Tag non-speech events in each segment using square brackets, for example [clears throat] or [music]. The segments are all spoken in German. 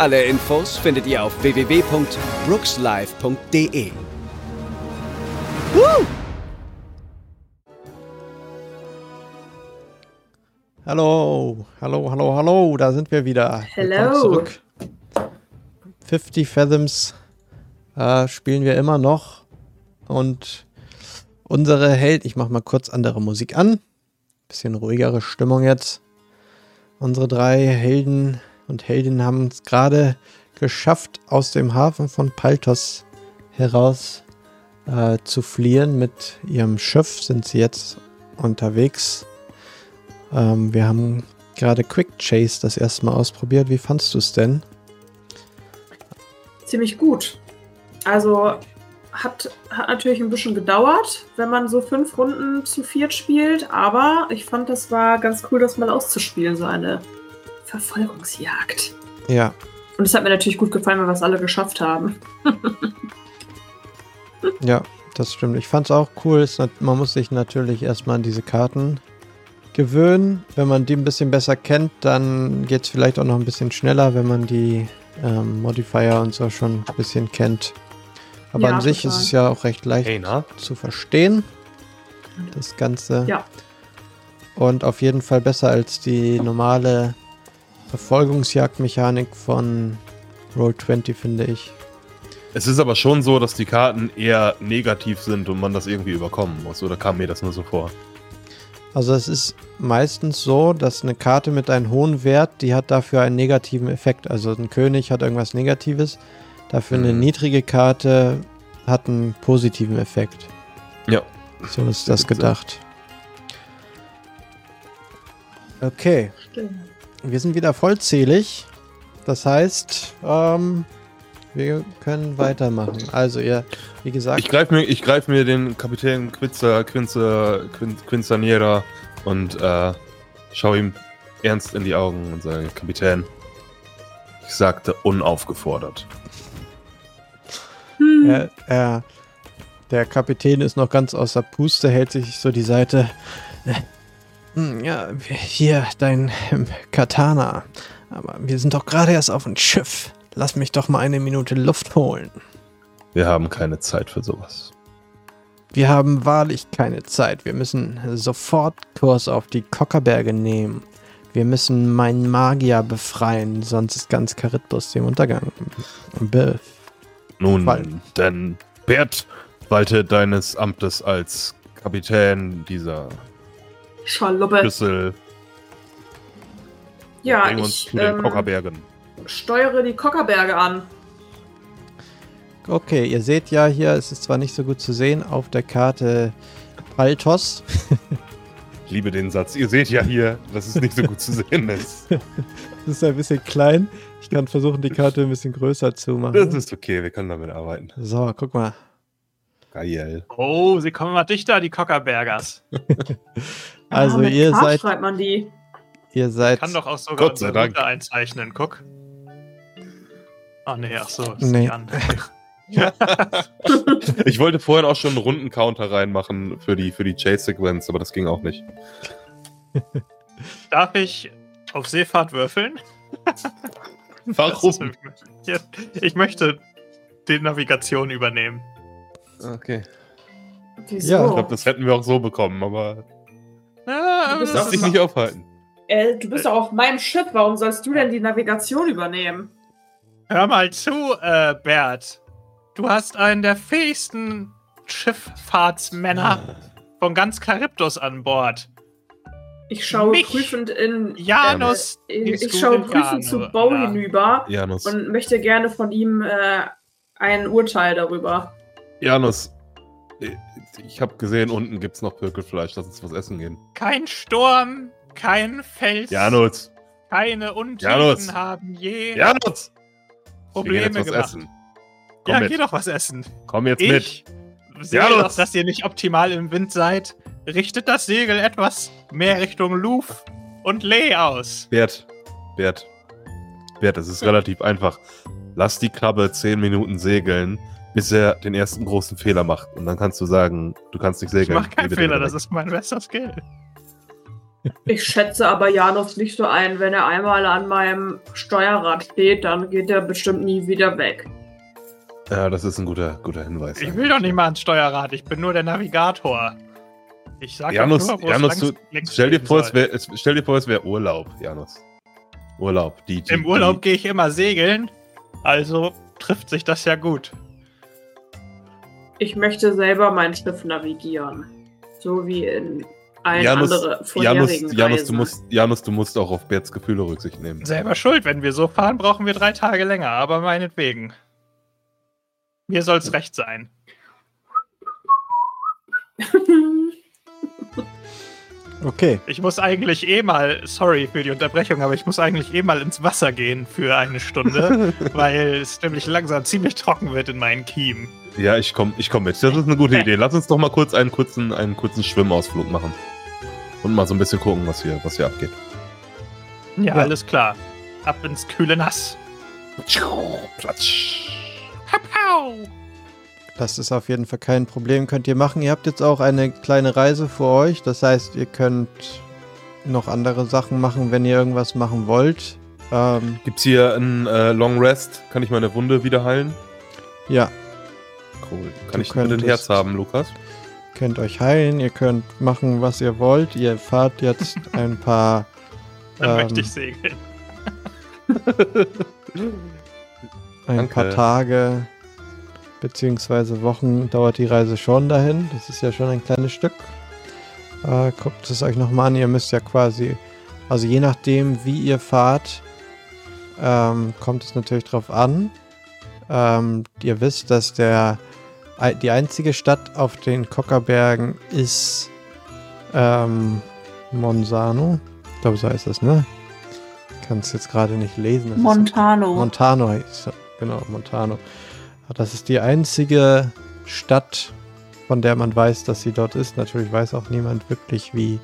Alle Infos findet ihr auf www.brookslive.de. Woo! Hallo, hallo, hallo, hallo, da sind wir wieder. Zurück. 50 Fathoms äh, spielen wir immer noch. Und unsere Held, ich mache mal kurz andere Musik an. Bisschen ruhigere Stimmung jetzt. Unsere drei Helden und Heldinnen haben es gerade geschafft, aus dem Hafen von Paltos heraus äh, zu fliehen. Mit ihrem Schiff sind sie jetzt unterwegs. Ähm, wir haben gerade Quick Chase das erste Mal ausprobiert. Wie fandst du es denn? Ziemlich gut. Also hat, hat natürlich ein bisschen gedauert, wenn man so fünf Runden zu viert spielt, aber ich fand, das war ganz cool, das mal auszuspielen, so eine Verfolgungsjagd. Ja, Und es hat mir natürlich gut gefallen, weil wir es alle geschafft haben. [laughs] ja, das stimmt. Ich fand es auch cool. Man muss sich natürlich erstmal an diese Karten gewöhnen. Wenn man die ein bisschen besser kennt, dann geht es vielleicht auch noch ein bisschen schneller, wenn man die ähm, Modifier und so schon ein bisschen kennt. Aber Ja, an sich total. ist es ja auch recht leicht Hey, zu verstehen, das Ganze. Ja. Und auf jeden Fall besser als die normale Verfolgungsjagdmechanik von Roll20, finde ich. Es ist aber schon so, dass die Karten eher negativ sind und man das irgendwie überkommen muss. Oder kam mir das nur so vor? Also es ist meistens so, dass eine Karte mit einem hohen Wert, die hat dafür einen negativen Effekt. Also ein König hat irgendwas Negatives, dafür eine Mhm. niedrige Karte hat einen positiven Effekt. Ja. So ist das gedacht. Okay, Stimmt. Wir sind wieder vollzählig. Das heißt, ähm, wir können weitermachen. Also ihr, wie gesagt, Ich greife mir, ich greif mir den Kapitän Quinzer, Quinzer, Quin- Quinzaniera und äh, schaue ihm ernst in die Augen und sage, Kapitän, ich sagte unaufgefordert. Hm. Er, er, der Kapitän ist noch ganz außer Puste, hält sich so die Seite. Hm, Ja, hier dein ähm, Katana. Aber wir sind doch gerade erst auf dem Schiff. Lass mich doch mal eine Minute Luft holen. Wir haben keine Zeit für sowas. Wir haben wahrlich keine Zeit. Wir müssen sofort Kurs auf die Kockerberge nehmen. Wir müssen meinen Magier befreien, sonst ist ganz Charybdis dem Untergang. Be Nun, Fallen. denn Bert walte deines Amtes als Kapitän dieser Schaluppe. Schlüssel. Ja, Bring uns ich zu den ähm, Kockerbergen. steuere die Kockerberge an. Okay, ihr seht ja hier, es ist zwar nicht so gut zu sehen, auf der Karte Paltos. Ich liebe den Satz. Ihr seht ja hier, dass es nicht so gut zu sehen ist. [laughs] Das ist ein bisschen klein. Ich kann versuchen, die Karte ein bisschen größer zu Das machen. ist okay, wir können damit arbeiten. So, guck mal. Geil. Oh, sie kommen mal dichter, die Cockerbergers. [laughs] Also ah, mit ihr K seid, schreibt man die. ihr seid. Kann doch auch sogar Gott sei Dank. Einzeichnen, guck. Ach nee, ach so, ist Nee. die andere. [laughs] Ich wollte vorhin auch schon einen Rundencounter reinmachen für die, für die Chase-Sequenz, aber das ging auch nicht. [laughs] Darf ich auf Seefahrt würfeln? [laughs] Warum? Ja, Ich möchte die Navigation übernehmen. Okay. Wieso? Ja, Ich glaube, das hätten wir auch so bekommen, aber Ah, bist darf Das dich nicht aufhalten. äh, du bist doch auf meinem Schiff. Warum sollst du denn die Navigation übernehmen? Hör mal zu, äh, Bert. Du hast einen der fähigsten Schifffahrtsmänner von ganz Charybdis an Bord. Ich schaue Mich? prüfend in. Janus, Äh, hieß ich du schaue in prüfend Janu- zu Bo ja. hinüber Janus. und möchte gerne von ihm äh, ein Urteil darüber. Janus. Ich habe gesehen, unten gibt's noch Pökelfleisch. Lass uns was essen gehen. Kein Sturm, kein Fels, Janus. keine Untiefen haben je Janus! Probleme was gemacht. essen. Komm Ja, mit. geh doch was essen. Komm jetzt mit. Ich sehe Ja, doch, dass ihr nicht optimal im Wind seid. Richtet das Segel etwas mehr Richtung Luf und Lee aus. Bert, Bert, Bert, es ist relativ einfach. Lass die Krabbe 10 Minuten segeln, bis er den ersten großen Fehler macht. Und dann kannst du sagen, du kannst nicht Ich segeln. mach keinen Fehler, das ist mein bester Skill. Ich schätze aber Janus nicht so ein, wenn er einmal an meinem Steuerrad steht, dann geht er bestimmt nie wieder weg. Ja, das ist ein guter, guter Hinweis. Ich will doch nicht mal ans Steuerrad, ich bin nur der Navigator. Ich sag Janus, nur, Janus, du, stell dir vor, wär, es, stell dir vor, es wäre Urlaub, Janus. Urlaub. Die, die, Im Urlaub gehe ich immer segeln, also trifft sich das ja gut. Ich möchte selber mein Schiff navigieren. So wie in allen Janus, anderen Janus, vorherigen Janus, du musst, Janus, du musst auch auf Berts Gefühle Rücksicht nehmen. Selber schuld, wenn wir so fahren, brauchen wir drei Tage länger, aber meinetwegen. Mir soll's recht sein. [laughs] Okay. Ich muss eigentlich eh mal, sorry für die Unterbrechung, aber ich muss eigentlich eh mal ins Wasser gehen für eine Stunde, [laughs] weil es nämlich langsam ziemlich trocken wird in meinen Kiemen. Ja, ich komm, ich komm mit. Das ist eine gute Idee. Lass uns doch mal kurz einen kurzen, einen kurzen Schwimmausflug machen. Und mal so ein bisschen gucken, was hier, was hier abgeht. Ja, Ja. alles klar. Ab ins kühle Nass. Platsch. Hau, Das ist auf jeden Fall kein Problem, könnt ihr machen. Ihr habt jetzt auch eine kleine Reise vor euch. Das heißt, ihr könnt noch andere Sachen machen, wenn ihr irgendwas machen wollt. Ähm, Gibt's hier einen äh, Long Rest? Kann ich meine Wunde wieder heilen? ja, Cool. Kann Du ich bitte ein könntest- Herz haben, Lukas? könnt euch heilen, ihr könnt machen, was ihr wollt. Ihr fahrt jetzt [laughs] ein paar Dann Ähm, möchte ich segeln. [laughs] ein Danke. paar Tage beziehungsweise Wochen dauert die Reise schon dahin. Das ist ja schon ein kleines Stück. Äh, guckt es euch nochmal an. Ihr müsst ja quasi, also je nachdem, wie ihr fahrt, ähm, kommt es natürlich drauf an. Ähm, ihr wisst, dass der die einzige Stadt auf den Kockerbergen ist ähm, Monsano. Ich glaube, so heißt das, ne? Kann es jetzt gerade nicht lesen. das ist- Montano. Montano heißt genau, Montano. Das ist die einzige Stadt, von der man weiß, dass sie dort ist. Natürlich weiß auch niemand wirklich, wie,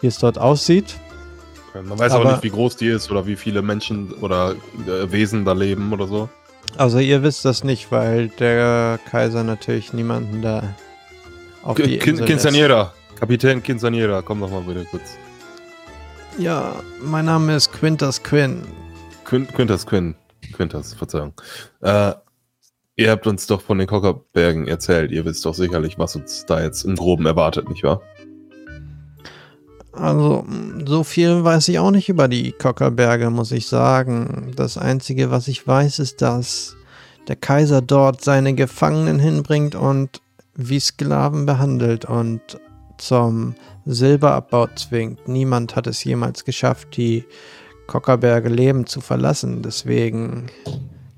wie es dort aussieht. Man weiß Aber- auch nicht, wie groß die ist oder wie viele Menschen oder äh, Wesen da leben oder so. Also ihr wisst das nicht, weil der Kaiser natürlich niemanden da auf die Kin Insel lässt. Quinceanera. Kapitän Quinceanera, komm doch mal bitte kurz. Ja, mein Name ist Quintus Quinn. Quin Quintas Quinn. Quintas, Verzeihung. Äh, ihr habt uns doch von den Kockerbergen erzählt. Ihr wisst doch sicherlich, was uns da jetzt im Groben erwartet, nicht wahr? Also, so viel weiß ich auch nicht über die Kockerberge, muss ich sagen. Das Einzige, was ich weiß, ist, dass der Kaiser dort seine Gefangenen hinbringt und wie Sklaven behandelt und zum Silberabbau zwingt. Niemand hat es jemals geschafft, die Kockerberge lebend zu verlassen. Deswegen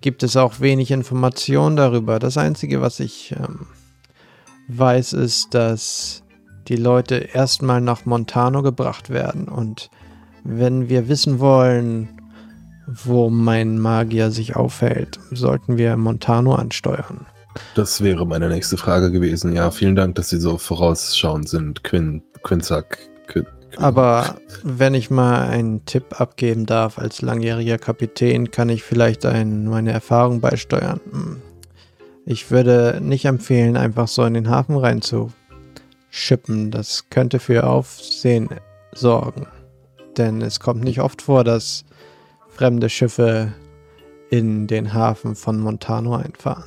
gibt es auch wenig Informationen darüber. Das Einzige, was ich ähm, weiß, ist, dass die Leute erstmal nach Montano gebracht werden. Und wenn wir wissen wollen, wo mein Magier sich aufhält, sollten wir Montano ansteuern. Das wäre meine nächste Frage gewesen. Ja, vielen Dank, dass Sie so vorausschauend sind, Quinn, Quinzack. Quin, Quin. Aber wenn ich mal einen Tipp abgeben darf, als langjähriger Kapitän, kann ich vielleicht ein, meine Erfahrung beisteuern. Hm. Ich würde nicht empfehlen, einfach so in den Hafen reinzuschippen. Das könnte für Aufsehen sorgen. Denn es kommt nicht oft vor, dass fremde Schiffe in den Hafen von Montano einfahren.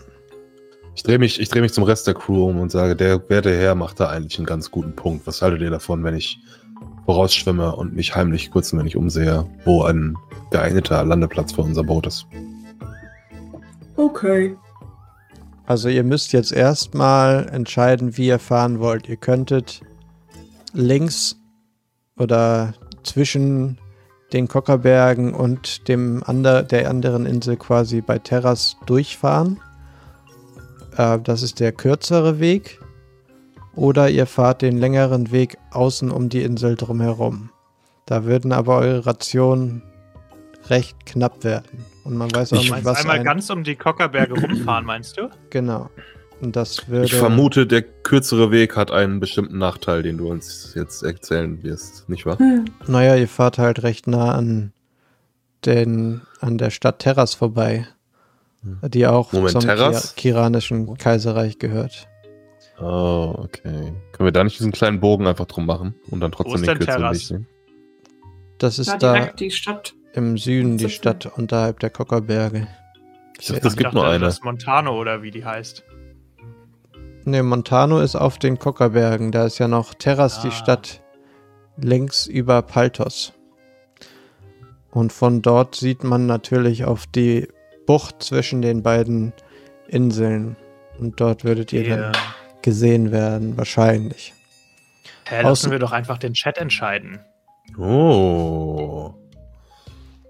Ich drehe mich, ich dreh mich zum Rest der Crew um und sage, der werte Herr macht da eigentlich einen ganz guten Punkt. Was haltet ihr davon, wenn ich vorausschwimme und mich heimlich kurz ein wenig umsehe, wo ein geeigneter Landeplatz für unser Boot ist? Okay. Also ihr müsst jetzt erstmal entscheiden, wie ihr fahren wollt. Ihr könntet links oder zwischen den Kockerbergen und dem ander, der anderen Insel quasi bei Terras durchfahren. Äh, das ist der kürzere Weg. Oder ihr fahrt den längeren Weg außen um die Insel drumherum. Da würden aber eure Rationen recht knapp werden. Und man weiß auch Ich nicht, was einmal ein, ganz um die Kockerberge rumfahren, meinst du? Genau. Und das würde... Ich vermute, der kürzere Weg hat einen bestimmten Nachteil, den du uns jetzt erzählen wirst, nicht wahr? Hm. Naja, ihr fahrt halt recht nah an, den, an der Stadt Terras vorbei, die auch Moment, zum Terras? Ki Kiranischen Kaiserreich gehört. Oh, okay. Können wir da nicht diesen kleinen Bogen einfach drum machen und dann Wo trotzdem ist den kürzeren Terras? Weg nehmen? Das ist da direkt die Stadt. Im Süden die. Stadt unterhalb der Kockerberge. Ich dachte, es gibt dachte, nur eine. Das ist Montano oder wie die heißt. Ne, Montano ist auf den Kockerbergen. Da ist ja noch Terras, die Ah. Stadt links über Paltos. Und von dort sieht man natürlich auf die Bucht zwischen den beiden Inseln. Und dort würdet ihr Ja. dann gesehen werden, wahrscheinlich. Hä, lassen Außen- wir doch einfach den Chat entscheiden. Oh.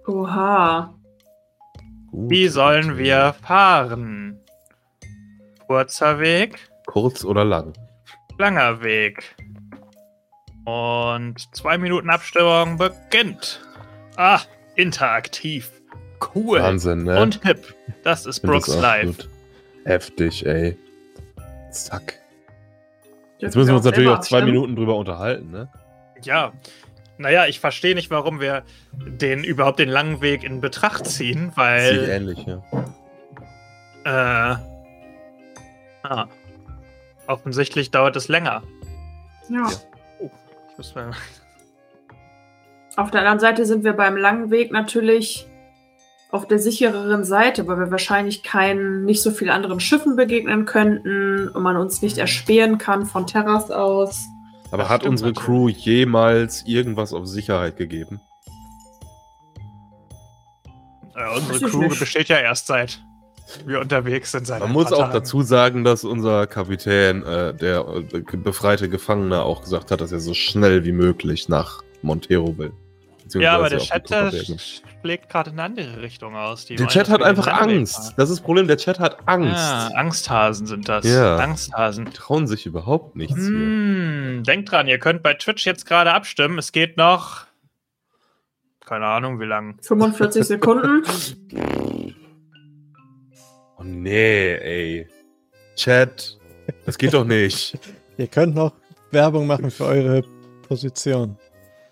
Oha. Gut. Wie sollen wir fahren? Kurzer Weg, Kurz oder lang? langer Weg. Und zwei Minuten Abstimmung beginnt. Ah, interaktiv. Cool. Wahnsinn, ne? Und hip. Das ist das Brooks auch Live. gut. Heftig, ey. Zack. Jetzt müssen wir uns natürlich auch zwei? Minuten drüber unterhalten, ne? Ja. Naja, ich verstehe nicht, warum wir den überhaupt den langen Weg in Betracht ziehen, Sieht weil. ähnlich, ja. Äh, ah, offensichtlich dauert es länger. Ja. Ich muss mal, Auf der anderen Seite sind wir beim langen Weg natürlich auf der sichereren Seite, weil wir wahrscheinlich keinen, nicht so viel anderen Schiffen begegnen könnten und man uns nicht erspähen kann von Terras aus. Aber Das hat unsere natürlich. Crew jemals irgendwas auf Sicherheit gegeben? äh, unsere Crew nicht. besteht ja erst seit wir unterwegs sind. Seit Man muss auch Tagen. dazu sagen, dass unser Kapitän, äh, der äh, befreite Gefangene, auch gesagt hat, dass er so schnell wie möglich nach Montero will. Ja, aber der Beziehungsweise schlägt gerade in eine andere Richtung aus. Die Der Chat hat einfach Angst. fahren. Das ist das Problem, der Chat hat Angst. Ja, Angsthasen sind das. Ja. Angsthasen. Die trauen sich überhaupt nichts hier. Hm, denkt dran, ihr könnt bei Twitch jetzt gerade abstimmen. Es geht noch. Keine Ahnung, wie lang. 45 [laughs] Sekunden. Oh nee, ey. Chat, das geht doch nicht. [laughs] Ihr könnt noch Werbung machen für eure Position.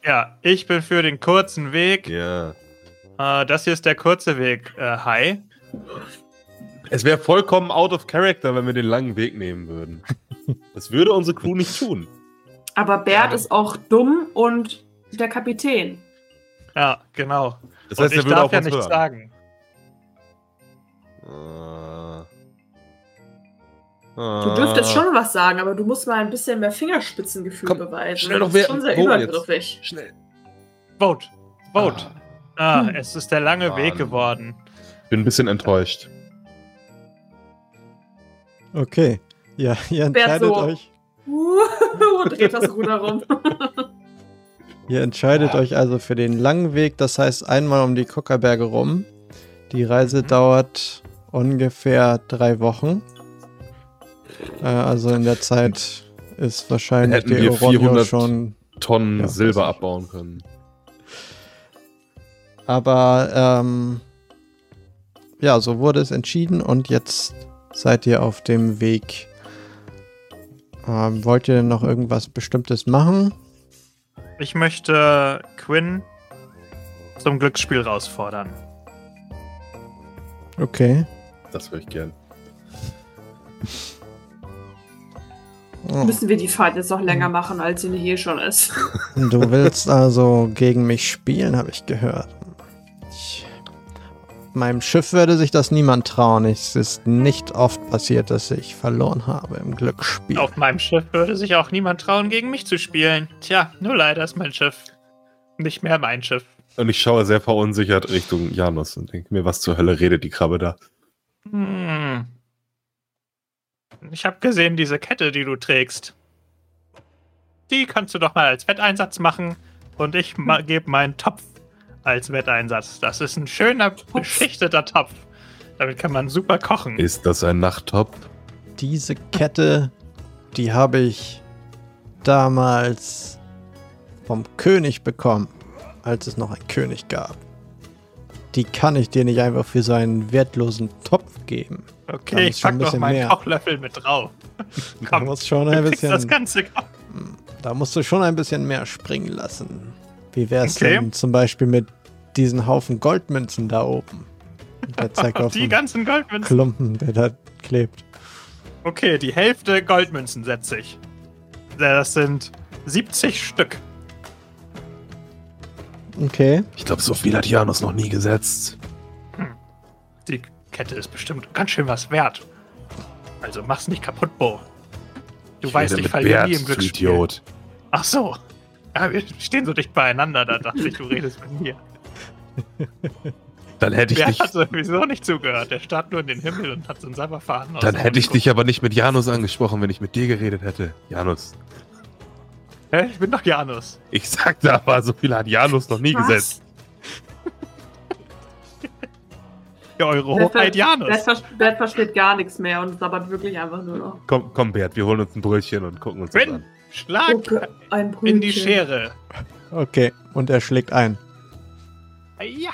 Ja, ich bin für den kurzen Weg. ja. Äh, das hier ist der kurze Weg. Äh, hi. Es wäre vollkommen out of character, wenn wir den langen Weg nehmen würden. [laughs] Das würde unsere Crew nicht tun. Aber Bert Ja. ist auch dumm und der Kapitän. Ja, genau. Das Und heißt, ich er würde darf ja nichts hören. sagen. Ah. Du dürftest schon was sagen, aber du musst mal ein bisschen mehr Fingerspitzengefühl Komm, beweisen. schnell das noch ist wer- schon sehr wo jetzt? übergriffig. Schnell. Vote. Vote. Ah, Hm. es ist der lange Mann. Weg geworden. Bin ein bisschen enttäuscht. Okay. Ja, [laughs] ihr entscheidet so. euch. Und dreht das Ruder rum. [laughs] Ihr entscheidet Ah. euch also für den langen Weg, das heißt einmal um die Kockerberge rum. Die Reise Mhm. dauert ungefähr drei Wochen. Äh, also in der Zeit ist wahrscheinlich Hätten die wir Oronio 400 schon. Tonnen Ja, Silber abbauen können. Aber ähm, ja, so wurde es entschieden und jetzt seid ihr auf dem Weg. Ähm, wollt ihr denn noch irgendwas Bestimmtes machen? Ich möchte Quinn zum Glücksspiel herausfordern. Okay. Das würde ich gern. Oh. Müssen wir die Fahrt jetzt noch länger machen, als sie nicht eh schon ist. Du willst also gegen mich spielen, habe ich gehört. Ich, meinem Schiff würde sich das niemand trauen. Es ist nicht oft passiert, dass ich verloren habe im Glücksspiel. Auf meinem Schiff würde sich auch niemand trauen, gegen mich zu spielen. Tja, nur leider ist mein Schiff nicht mehr mein Schiff. Und ich schaue sehr verunsichert Richtung Janus und denke mir, was zur Hölle redet die Krabbe da? Hm. Ich habe gesehen, diese Kette, die du trägst. Die kannst du doch mal als Wetteinsatz machen und ich ma gebe meinen Topf als Wetteinsatz. Das ist ein schöner, beschichteter Topf. Damit kann man super kochen. Ist das ein Nachttop? Diese Kette, die habe ich damals vom König bekommen, als es noch einen König gab. die kann ich dir nicht einfach für so einen wertlosen Topf geben. Da Okay, ich pack noch bisschen meinen mehr. Kochlöffel mit drauf. [laughs] Da Komm, musst, schon du ein kriegst das bisschen, Ganze. [laughs] da musst du schon ein bisschen mehr springen lassen. Wie wär's Okay. denn zum Beispiel mit diesen Haufen Goldmünzen da oben? Und Der [laughs] zeigt auf Die den ganzen Goldmünzen. Klumpen, der da klebt. Okay, die Hälfte Goldmünzen setze ich. Das sind 70 Stück. Okay. Ich glaube, so viel hat Janus noch nie gesetzt. Die Kette ist bestimmt ganz schön was wert. Also mach's nicht kaputt, Bo. Du Ich weißt, ich falle nie im Glücksspiel. Idiot. Ach so. Ja, wir stehen so dicht beieinander, da dachte ich, du redest mit mir. Dann hätte ich Wer dich, hat sowieso nicht zugehört? Der starrt nur in den Himmel und hat so einen Sabberfaden dann hätte ich dich aber nicht mit Janus angesprochen, wenn ich mit dir geredet hätte. Janus. Hä? Ich bin doch Janus. Ich sagte aber, so viel hat Janus noch nie Was? gesetzt. [laughs] Ja, eure Bert, Hoheit Janus. Bert, ver- Bert versteht gar nichts mehr und sabbert wirklich einfach nur noch. Komm, komm, Bert, wir holen uns ein Brötchen und gucken uns das Quinn, an. Schlag Okay, in die Schere. Okay. Und er schlägt ein. Ja.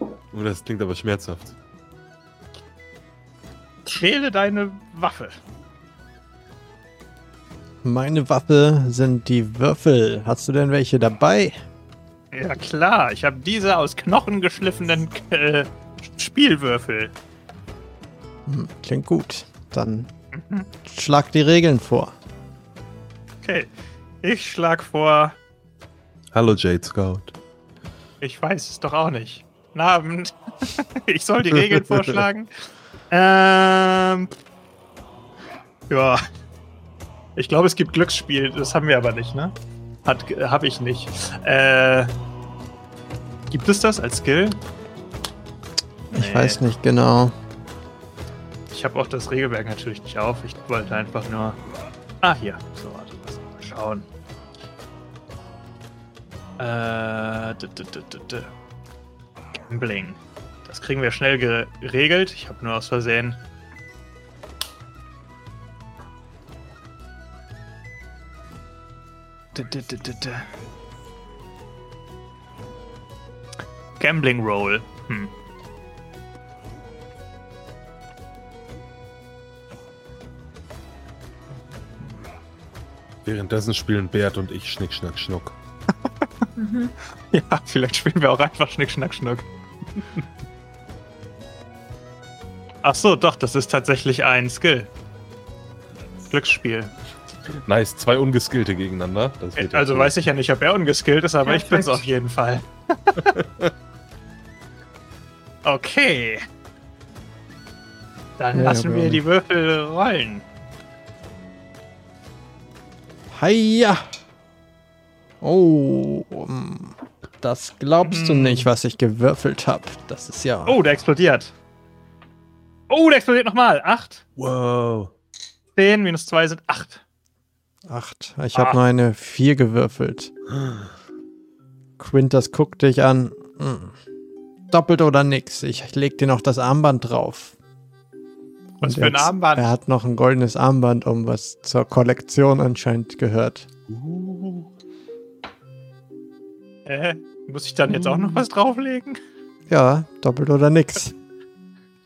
Oh, das klingt aber schmerzhaft. Wähle deine Waffe. Meine Waffe sind die Würfel. Hast du denn welche dabei? Ja klar, ich habe diese aus Knochen geschliffenen äh, Spielwürfel. Hm, klingt gut. Dann Mhm. schlag die Regeln vor. Okay, ich schlag vor, Hallo, Jade Scout. ich weiß es doch auch nicht. Guten [laughs] Abend. ich soll die Regeln vorschlagen. Ähm. Ja. Ich glaube, es gibt Glücksspiel, das haben wir aber nicht, ne? Hat, habe ich nicht. Äh. Gibt es das als Skill? Ich Nee. weiß nicht genau. Ich habe auch das Regelwerk natürlich nicht auf. Ich wollte einfach nur. Ah, hier. So, schauen. Äh. d- d- d- Gambling. Das kriegen wir schnell geregelt. Ich habe nur aus Versehen. Gambling Roll. Hm. Währenddessen spielen Bert und ich Schnick, Schnack, Schnuck. Mhm. [laughs] Ja, vielleicht spielen wir auch einfach Schnick, Schnack, Schnuck. [laughs] Ach so, doch, das ist tatsächlich ein Skill. Glücksspiel. Nice, zwei Ungeskillte gegeneinander. Das wird ja Also cool. weiß ich ja nicht, ob er ungeskillt ist, aber ich bin's Perfekt. auf jeden Fall. [laughs] okay. Dann Ja, lassen wir die Würfel rollen. Heia! Oh, mm, das glaubst du Hm. nicht, was ich gewürfelt habe. Das ist ja Oh, der explodiert. Oh, der explodiert nochmal. Acht. Wow. 10 minus 2 sind 8. acht. Ich habe Ah. nur eine vier gewürfelt. Quintus guckt dich an. Mm. Doppelt oder nix. Ich leg dir noch das Armband drauf. Was Und für ein Armband? Er hat noch ein goldenes Armband um, was zur Kollektion anscheinend gehört. Äh, muss ich dann jetzt auch noch was drauflegen? Ja, doppelt oder nix. [laughs]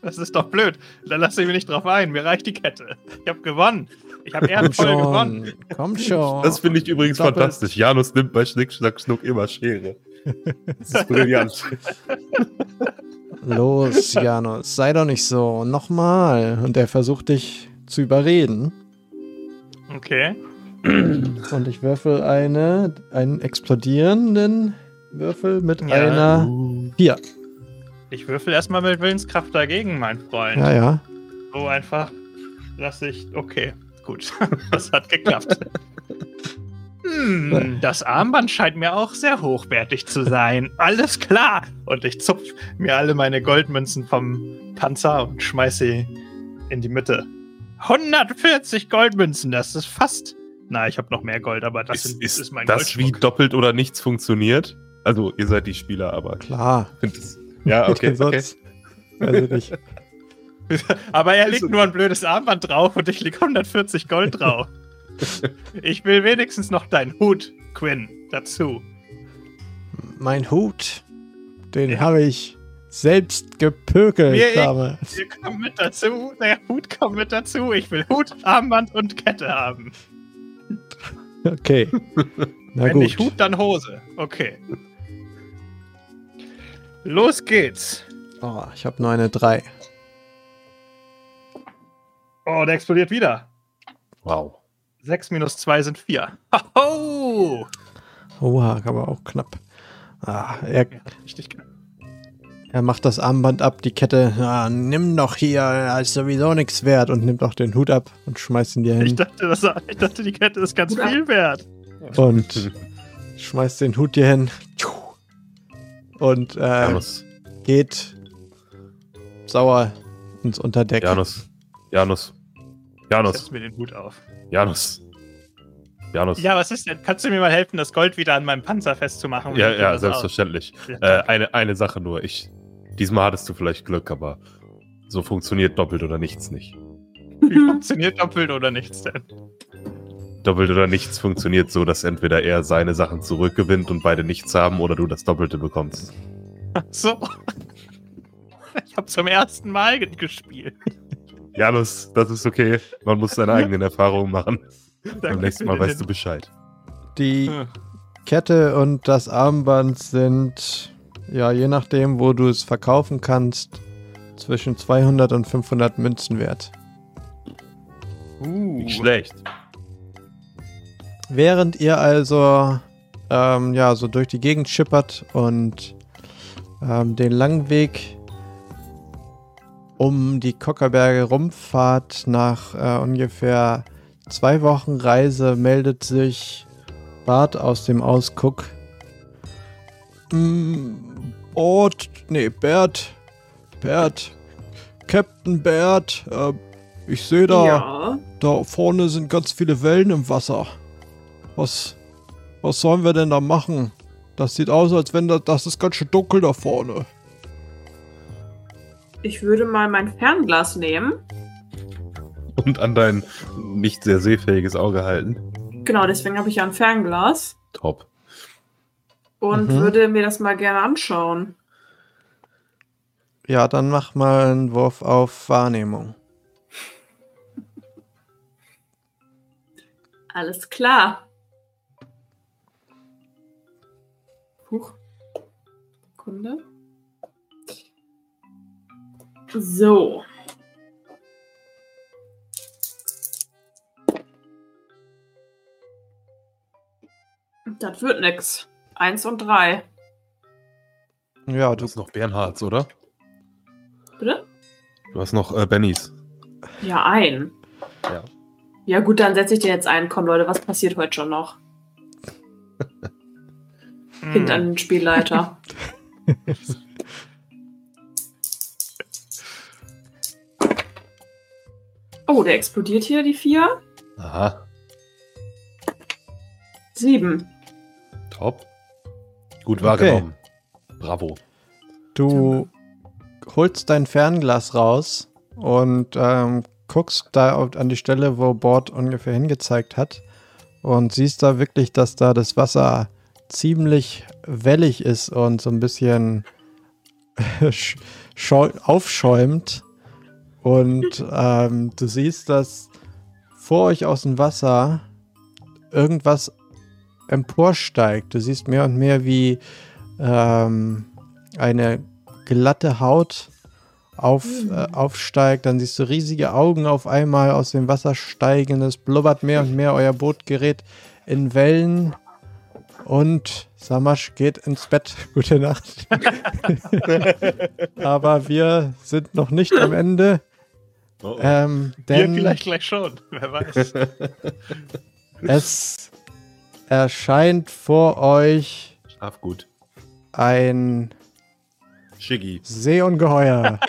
Das ist doch blöd. Da lasse ich mich nicht drauf ein. Mir reicht die Kette. Ich habe gewonnen. Ich habe ehrenvoll gewonnen. Komm schon. Das finde ich übrigens Doppelt. fantastisch. Janus nimmt bei Schnick, Schnack, Schnuck immer Schere. [laughs] Das ist brillant. [laughs] Los, [laughs] Janus, sei doch nicht so. Nochmal. Und er versucht dich zu überreden. Okay. Und ich würfel eine, einen explodierenden Würfel mit Ja. einer 4. Ich würfel erstmal mit Willenskraft dagegen, mein Freund. Ja, ja. So einfach lasse ich. Okay, gut. [laughs] Das hat geklappt. [laughs] Hm, das Armband scheint mir auch sehr hochwertig zu sein. Alles klar. Und ich zupf mir alle meine Goldmünzen vom Panzer und schmeiß sie in die Mitte. 140 Goldmünzen, das ist fast. Na, ich habe noch mehr Gold, aber das ist, sind, ist, ist mein das wie Goldschmuck. doppelt oder nichts funktioniert? Also, ihr seid die Spieler, aber ich Klar. finde es. Ja, okay. okay. Sonst, weiß ich nicht. [laughs] Aber er legt nur ein blödes Armband drauf und ich leg 140 Gold drauf. [laughs] ich will wenigstens noch deinen Hut, Quinn, dazu. Mein Hut Den Ja. habe ich selbst gepökelt, Mir Dame. [laughs] Wir kommen mit dazu. Der Hut kommt mit dazu. Ich will Hut, Armband und Kette haben. Okay. [laughs] Na Wenn gut. nicht Hut, dann Hose. Okay. Los geht's. Oh, ich habe nur eine 3. Oh, der explodiert wieder. Wow. 6 minus 2 sind 4. Hoho! Oha, aber auch knapp. Ah, er, Ja, richtig knapp. er macht das Armband ab, die Kette. Ah, nimm doch hier, er ist sowieso nichts wert. Und nimmt auch den Hut ab und schmeißt ihn dir Ich hin. dachte, das, ich dachte, die Kette ist ganz Hut ab. viel wert. Und schmeißt den Hut dir hin. Und äh, Janus. geht sauer ins Unterdeck. Janus. Janus. Janus. Setz mir den Hut auf. Janus. Janus. Ja, was ist denn? Kannst du mir mal helfen, das Gold wieder an meinem Panzer festzumachen? Ja, ja, selbstverständlich. Ja, Äh, eine, eine Sache nur. Ich, diesmal hattest du vielleicht Glück, aber so funktioniert doppelt oder nichts nicht. Wie funktioniert doppelt oder nichts denn? Doppelt oder nichts funktioniert so, dass entweder er seine Sachen zurückgewinnt und beide nichts haben oder du das Doppelte bekommst. So. [laughs] Ich habe zum ersten Mal ge- gespielt. Janus, das ist okay. Man muss seine eigenen [laughs] Erfahrungen machen. Beim nächsten Mal weißt du Bescheid. Die Hm. Kette und das Armband sind, ja, je nachdem, wo du es verkaufen kannst, zwischen 200 und 500 Münzen wert. Uh. Nicht schlecht. Während ihr also ähm, ja, so durch die Gegend schippert und ähm, den langen Weg um die Kockerberge rumfahrt, nach äh, ungefähr zwei Wochen Reise meldet sich Bart aus dem Ausguck. Mm, Bart, nee, Bert, Bert, Captain Bert, äh, ich sehe da, Ja. da vorne sind ganz viele Wellen im Wasser. Was, was sollen wir denn da machen? Das sieht aus, als wenn da, das ist ganz schön dunkel da vorne. Ich würde mal mein Fernglas nehmen. Und an dein nicht sehr sehfähiges Auge halten. Genau, deswegen habe ich ja ein Fernglas. Top. Und Mhm. würde mir das mal gerne anschauen. Ja, dann mach mal einen Wurf auf Wahrnehmung. Alles klar. Huch. Sekunde. So. Das wird nix. Eins und drei. Ja, Du hast noch Bernhards, oder? Bitte? Du hast noch äh, Bennys. Ja, ein. Ja. Ja, gut, dann setze ich dir jetzt ein. Komm, Leute, was passiert heute schon noch? [laughs] Hm. Hint an den Spielleiter. [laughs] oh, der explodiert hier, die vier. Aha. Sieben. Top. Gut wahrgenommen. Bravo. du holst dein Fernglas raus und ähm, guckst da an die Stelle, wo Bord ungefähr hingezeigt hat und siehst da wirklich, dass da das Wasser ziemlich wellig ist und so ein bisschen [laughs] sch- schäu- aufschäumt. Und ähm, du siehst, dass vor euch aus dem Wasser irgendwas emporsteigt. Du siehst mehr und mehr, wie ähm, eine glatte Haut auf, äh, aufsteigt. Dann siehst du riesige Augen auf einmal aus dem Wasser steigen. Es blubbert mehr und mehr. Euer Boot gerät in Wellen. Und Samasch geht ins Bett. [laughs] Gute Nacht. [laughs] Aber wir sind noch nicht am Ende. Oh, oh. Ähm, denn vielleicht gleich schon. [laughs] Wer weiß. [laughs] es erscheint vor euch Schlaf gut. ein Shiggy. Seeungeheuer.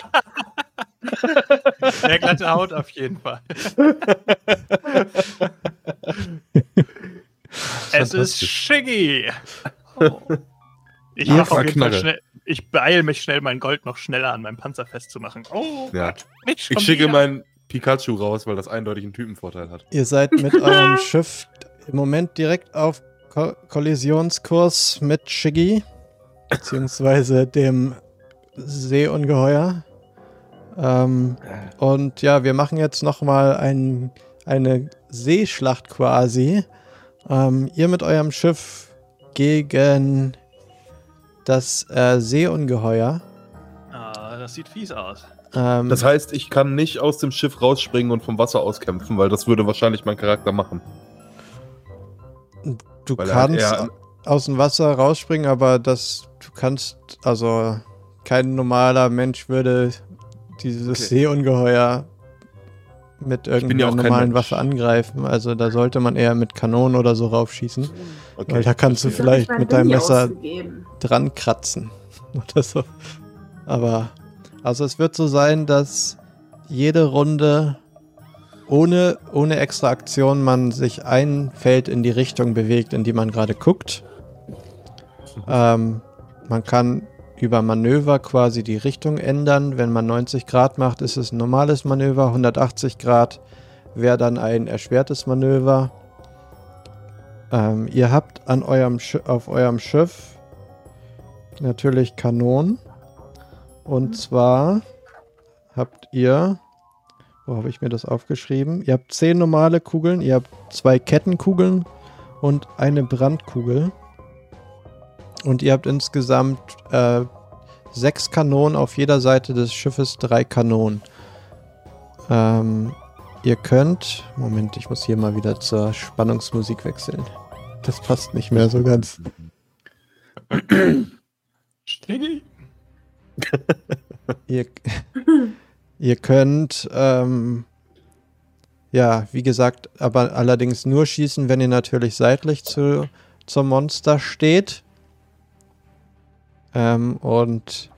[laughs] Sehr glatte Haut auf jeden Fall. es ist. Shiggy. Oh. Ich, Ihr mach auf jeden Fall schnell, ich beeile mich schnell, mein Gold noch schneller an meinem Panzer festzumachen. Oh Ja. Gott, schon Ich schicke wieder. meinen Pikachu raus, weil das eindeutig einen Typenvorteil hat. Ihr seid mit [laughs] eurem Schiff im Moment direkt auf Ko Kollisionskurs mit Shiggy. beziehungsweise dem Seeungeheuer. Ähm, und ja, wir machen jetzt nochmal ein, eine Seeschlacht quasi. Ähm, ihr mit eurem Schiff gegen das äh, Seeungeheuer. Ah, das sieht fies aus. Ähm, Das heißt, ich kann nicht aus dem Schiff rausspringen und vom Wasser auskämpfen, weil das würde wahrscheinlich mein Charakter machen. du weil er kannst eher- aus dem Wasser rausspringen, aber das du kannst, also kein normaler Mensch würde dieses Okay. Seeungeheuer mit ja irgendeiner kein normalen Mensch. Waffe angreifen. Also da sollte man eher mit Kanonen oder so raufschießen. Okay. Weil da kannst du vielleicht mit deinem Messer ausgegeben. dran kratzen [laughs] oder so. Aber also es wird so sein, dass jede Runde ohne, ohne extra Aktion man sich ein Feld in die Richtung bewegt, in die man gerade guckt. Ähm, man kann über Manöver quasi die Richtung ändern. Wenn man 90 Grad macht, ist es ein normales Manöver. 180 Grad wäre dann ein erschwertes Manöver. Ähm, ihr habt an eurem Sch auf eurem Schiff natürlich Kanonen. Und zwar habt ihr, wo habe ich mir das aufgeschrieben? Ihr habt zehn normale Kugeln, ihr habt zwei Kettenkugeln und eine Brandkugel. Und ihr habt insgesamt äh, sechs Kanonen auf jeder Seite des Schiffes, drei Kanonen. Ähm, ihr könnt, Moment, ich muss hier mal wieder zur Spannungsmusik wechseln. Das passt nicht mehr so ganz. Stingy. [laughs] Ihr, ihr könnt, ähm, ja, wie gesagt, aber allerdings nur schießen, wenn ihr natürlich seitlich zu, zum Monster steht. Ähm, und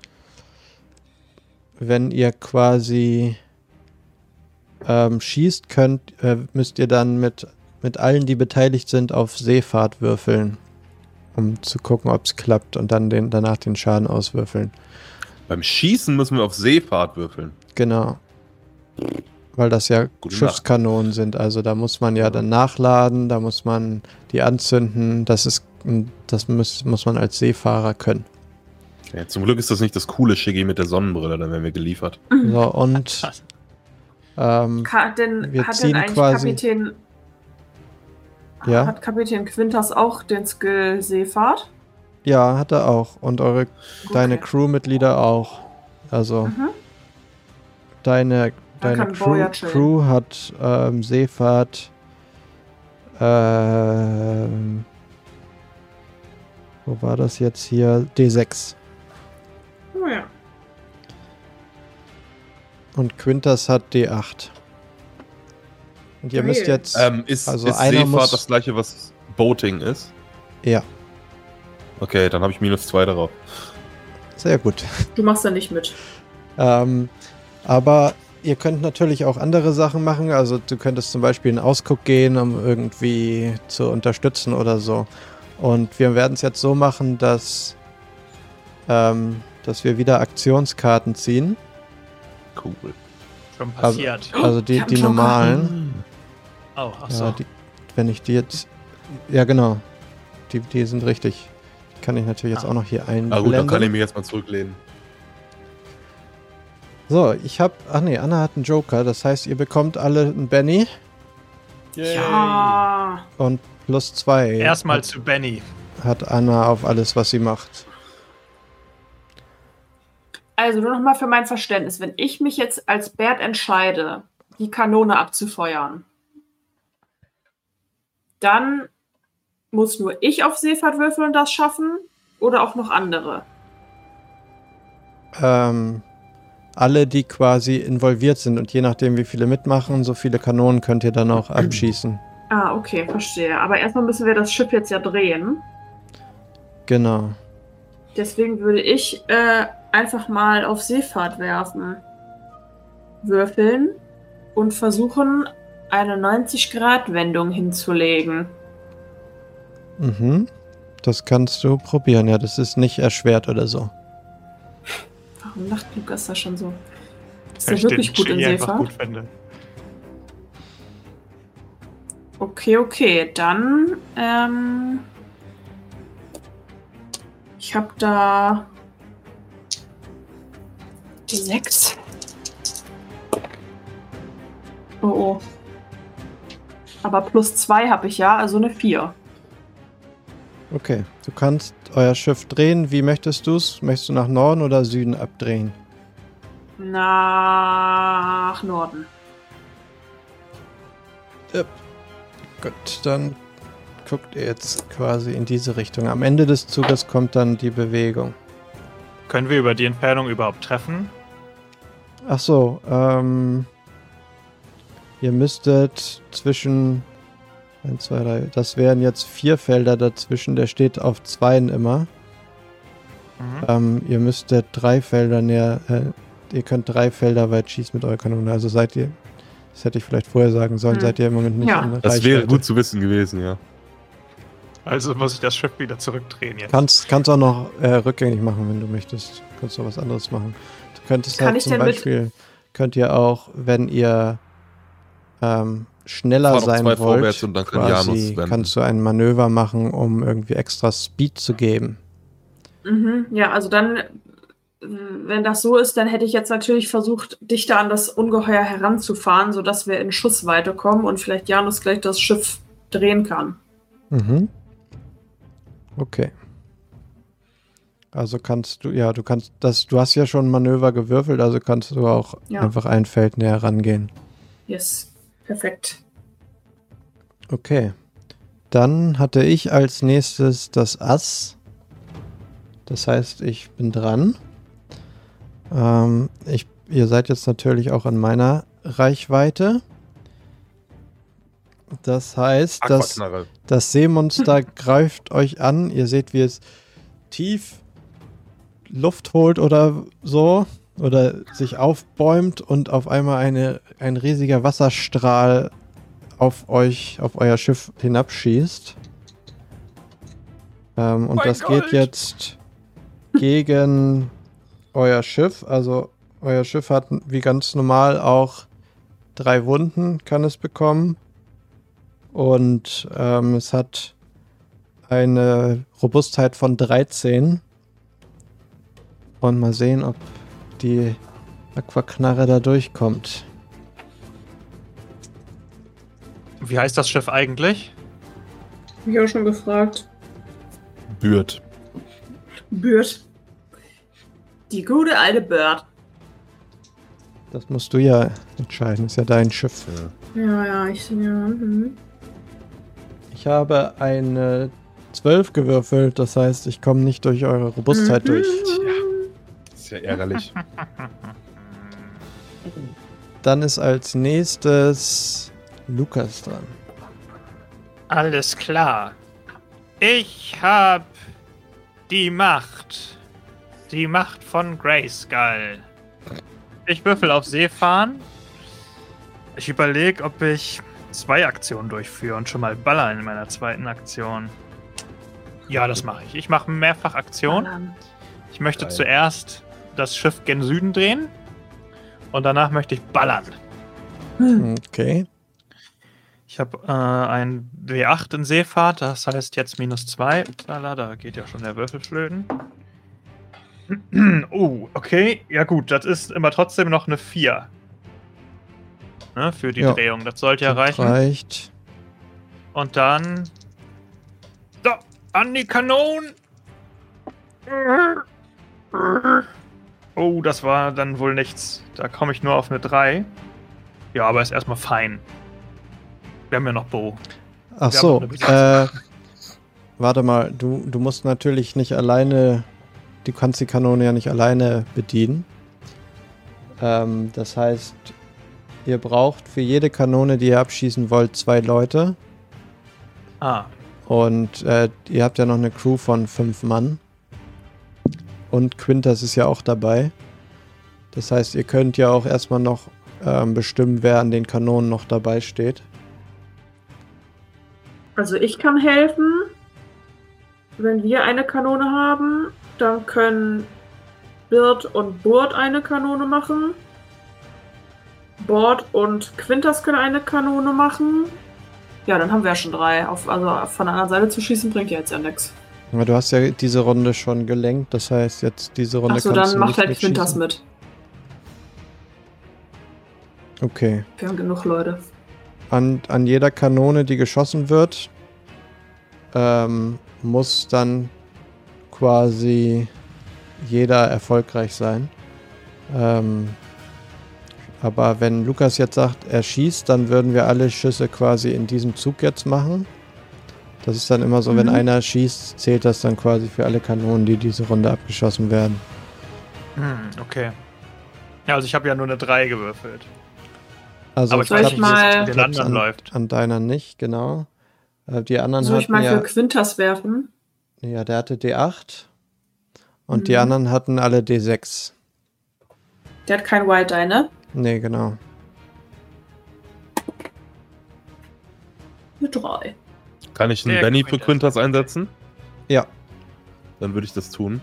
wenn ihr quasi ähm, schießt, könnt, äh, müsst ihr dann mit, mit allen, die beteiligt sind, auf Seefahrt würfeln, um zu gucken, ob es klappt und dann den, danach den Schaden auswürfeln. Beim Schießen müssen wir auf Seefahrt würfeln. Genau. Weil das ja Gute Schiffskanonen sind. Also da muss man ja dann nachladen, da muss man die anzünden. Das ist, das muss, muss man als Seefahrer können. Ja, zum Glück ist das nicht das coole Shiggy mit der Sonnenbrille, dann werden wir geliefert. So, und ähm, Ka denn, Wir hat ziehen denn eigentlich quasi- Kapitän. Ja. Hat Kapitän Quintas auch den Skill Seefahrt? ja, hat er auch. Und eure, deine Okay. Crewmitglieder auch. Also Mhm. deine, Dann deine Crew. Crew hat ähm, Seefahrt. Ähm, wo war das jetzt hier? D6. Ja. Und Quintas hat D8. Und ihr Geil. müsst jetzt. Ähm, ist Also ist einer Seefahrt muss- das gleiche, was Boating ist? ja, Okay, dann habe ich minus zwei darauf. sehr gut. Du machst da nicht mit. Ähm, aber ihr könnt natürlich auch andere Sachen machen. Also du könntest zum Beispiel in Ausguck gehen, um irgendwie zu unterstützen oder so. Und wir werden es jetzt so machen, dass, ähm, dass wir wieder Aktionskarten ziehen. Cool. Schon passiert. Also die, ich hab die Joker. normalen. Oh, ach so. Ja, die, wenn ich die jetzt. Ja, genau. Die, die sind richtig. Die kann ich natürlich jetzt Ah. auch noch hier Ah einblenden. gut, dann kann ich mich jetzt mal zurücklehnen. so, ich habe. Ach nee, Anna hat einen Joker. Das heißt, ihr bekommt alle einen Benny Ja. und plus zwei. Erstmal hat, zu Benny. hat Anna auf alles, was sie macht. Also nur nochmal für mein Verständnis. Wenn ich mich jetzt als Bert entscheide, die Kanone abzufeuern, dann muss nur ich auf Seefahrt würfeln und das schaffen oder auch noch andere. Ähm, alle, die quasi involviert sind und je nachdem, wie viele mitmachen, so viele Kanonen könnt ihr dann auch [clears throat] abschießen. Ah, okay, verstehe. Aber erstmal müssen wir das Schiff jetzt ja drehen. Genau. Deswegen würde ich äh, einfach mal auf Seefahrt werfen. Würfeln und versuchen, eine 90-Grad-Wendung hinzulegen. Mhm. Das kannst du probieren, ja. Das ist nicht erschwert oder so. Warum lacht Lukas da schon so? Ist er ich wirklich gut in Seefahrt? gut finde. Okay, okay, dann ähm, ich Ich habe da die 6. Oh oh. Aber plus 2 habe ich ja, also eine 4. Okay, du kannst euer Schiff drehen. Wie möchtest du es? Möchtest du nach Norden oder Süden abdrehen? Nach Norden. Gut, dann guckt ihr jetzt quasi in diese Richtung. Am Ende des Zuges kommt dann die Bewegung. Können wir über die Entfernung überhaupt treffen? Ach so, ähm. Ihr müsstet zwischen. 1, 2, 3. Das wären jetzt vier Felder dazwischen. Der steht auf zweien immer. Mhm. Ähm, ihr müsstet drei Felder näher. Äh, ihr könnt drei Felder weit schießen mit eurer Kanone. Also seid ihr. Das hätte ich vielleicht vorher sagen sollen. Hm. Seid ihr im Moment nicht Ja. in Das wäre gut zu wissen gewesen, ja. Also muss ich das Schiff wieder zurückdrehen jetzt. Kannst, kannst auch noch äh, rückgängig machen, wenn du möchtest. Kannst auch was anderes machen. Könntest Kann halt ich zum Beispiel, könnt ihr auch, wenn ihr ähm, schneller sein wollt, vorwärts und dann kann quasi, kannst du ein Manöver machen, um irgendwie extra Speed zu geben. Mhm, ja, also dann, wenn das so ist, dann hätte ich jetzt natürlich versucht, dichter an das Ungeheuer heranzufahren, sodass wir in Schussweite kommen und vielleicht Janus gleich das Schiff drehen kann. Mhm. Okay. Also kannst du, ja, du kannst das, du hast ja schon ein Manöver gewürfelt, also kannst du auch Ja. einfach ein Feld näher rangehen. Yes, perfekt. Okay. Dann hatte ich als nächstes das Ass. Das heißt, ich bin dran. Ähm, ich, ihr seid jetzt natürlich auch an meiner Reichweite. Das heißt, dass das Seemonster [laughs] greift euch an. Ihr seht, wie es tief Luft holt oder so. Oder sich aufbäumt und auf einmal eine, ein riesiger Wasserstrahl auf euch, auf euer Schiff hinabschießt. Ähm, und Mein das Gold! geht jetzt gegen euer Schiff. Also euer Schiff hat wie ganz normal auch drei Wunden, kann es bekommen. Und ähm, es hat eine Robustheit von 13. Und mal sehen, ob die Aquaknarre da durchkommt. Wie heißt das Schiff eigentlich? Hab ich auch schon gefragt. Bürt. Bird. Die gute alte Bird. Das musst du ja entscheiden, ist ja dein Schiff. Ja. Ja, ja, ich. Ja, mhm. Ich habe eine 12 gewürfelt, das heißt, ich komme nicht durch eure Robustheit Mhm. durch. Ist ja ärgerlich. Dann ist als nächstes Lukas dran. Alles klar. Ich hab die Macht. Die Macht von Grayskull. Ich würfel auf See fahren. Ich überlege, ob ich zwei Aktionen durchführe und schon mal baller in meiner zweiten Aktion. Ja, das mache ich. Ich mache mehrfach Aktion. Ballern. Ich möchte Geil. zuerst das Schiff gen Süden drehen und danach möchte ich ballern. Okay. Ich habe äh, ein W8 in Seefahrt, das heißt jetzt minus 2. Upsala, da geht ja schon der Würfel flöten. [clears throat] oh, okay. Ja gut, das ist immer trotzdem noch eine 4. Ne, für die Ja. Drehung. Das sollte ja reichen. reicht. Und dann. So, an die Kanonen! Oh, das war dann wohl nichts. Da komme ich nur auf eine 3. Ja, aber ist erstmal fein. Wir haben ja noch Bo. Ach Wir so, äh, warte mal, du, du musst natürlich nicht alleine, du kannst die Kanone ja nicht alleine bedienen. Ähm, das heißt, ihr braucht für jede Kanone, die ihr abschießen wollt, zwei Leute. Ah, Und äh, ihr habt ja noch eine Crew von fünf Mann. Und Quintas ist ja auch dabei. Das heißt, ihr könnt ja auch erstmal noch ähm, bestimmen, wer an den Kanonen noch dabei steht. Also ich kann helfen. Wenn wir eine Kanone haben, dann können Bird und Burt eine Kanone machen. Bord und Quintas können eine Kanone machen. Ja, dann haben wir ja schon drei. Auf, also von der anderen Seite zu schießen bringt ja jetzt ja nichts. Aber du hast ja diese Runde schon gelenkt, das heißt, jetzt diese Runde Achso, kannst dann macht halt Quintas mit. Okay. Wir haben genug Leute. An, an jeder Kanone, die geschossen wird, ähm, muss dann quasi jeder erfolgreich sein. Ähm, aber wenn Lukas jetzt sagt, er schießt, dann würden wir alle Schüsse quasi in diesem Zug jetzt machen. Das ist dann immer so, wenn Mhm. einer schießt, zählt das dann quasi für alle Kanonen, die diese Runde abgeschossen werden. Hm, okay. Ja, also ich habe ja nur eine 3 gewürfelt. Also Aber ich weiß ich nicht, wie den anderen an, läuft. an deiner nicht, genau. Äh, Die anderen Soll ich mal ja, für Quintas werfen? ja, der hatte D8 und die Mhm. anderen hatten alle D6. Der hat kein Wild Die, ne? Nee, genau. Eine 3. Kann ich einen Der Benny für Quintas. Einsetzen? Ja, Dann würde ich das tun.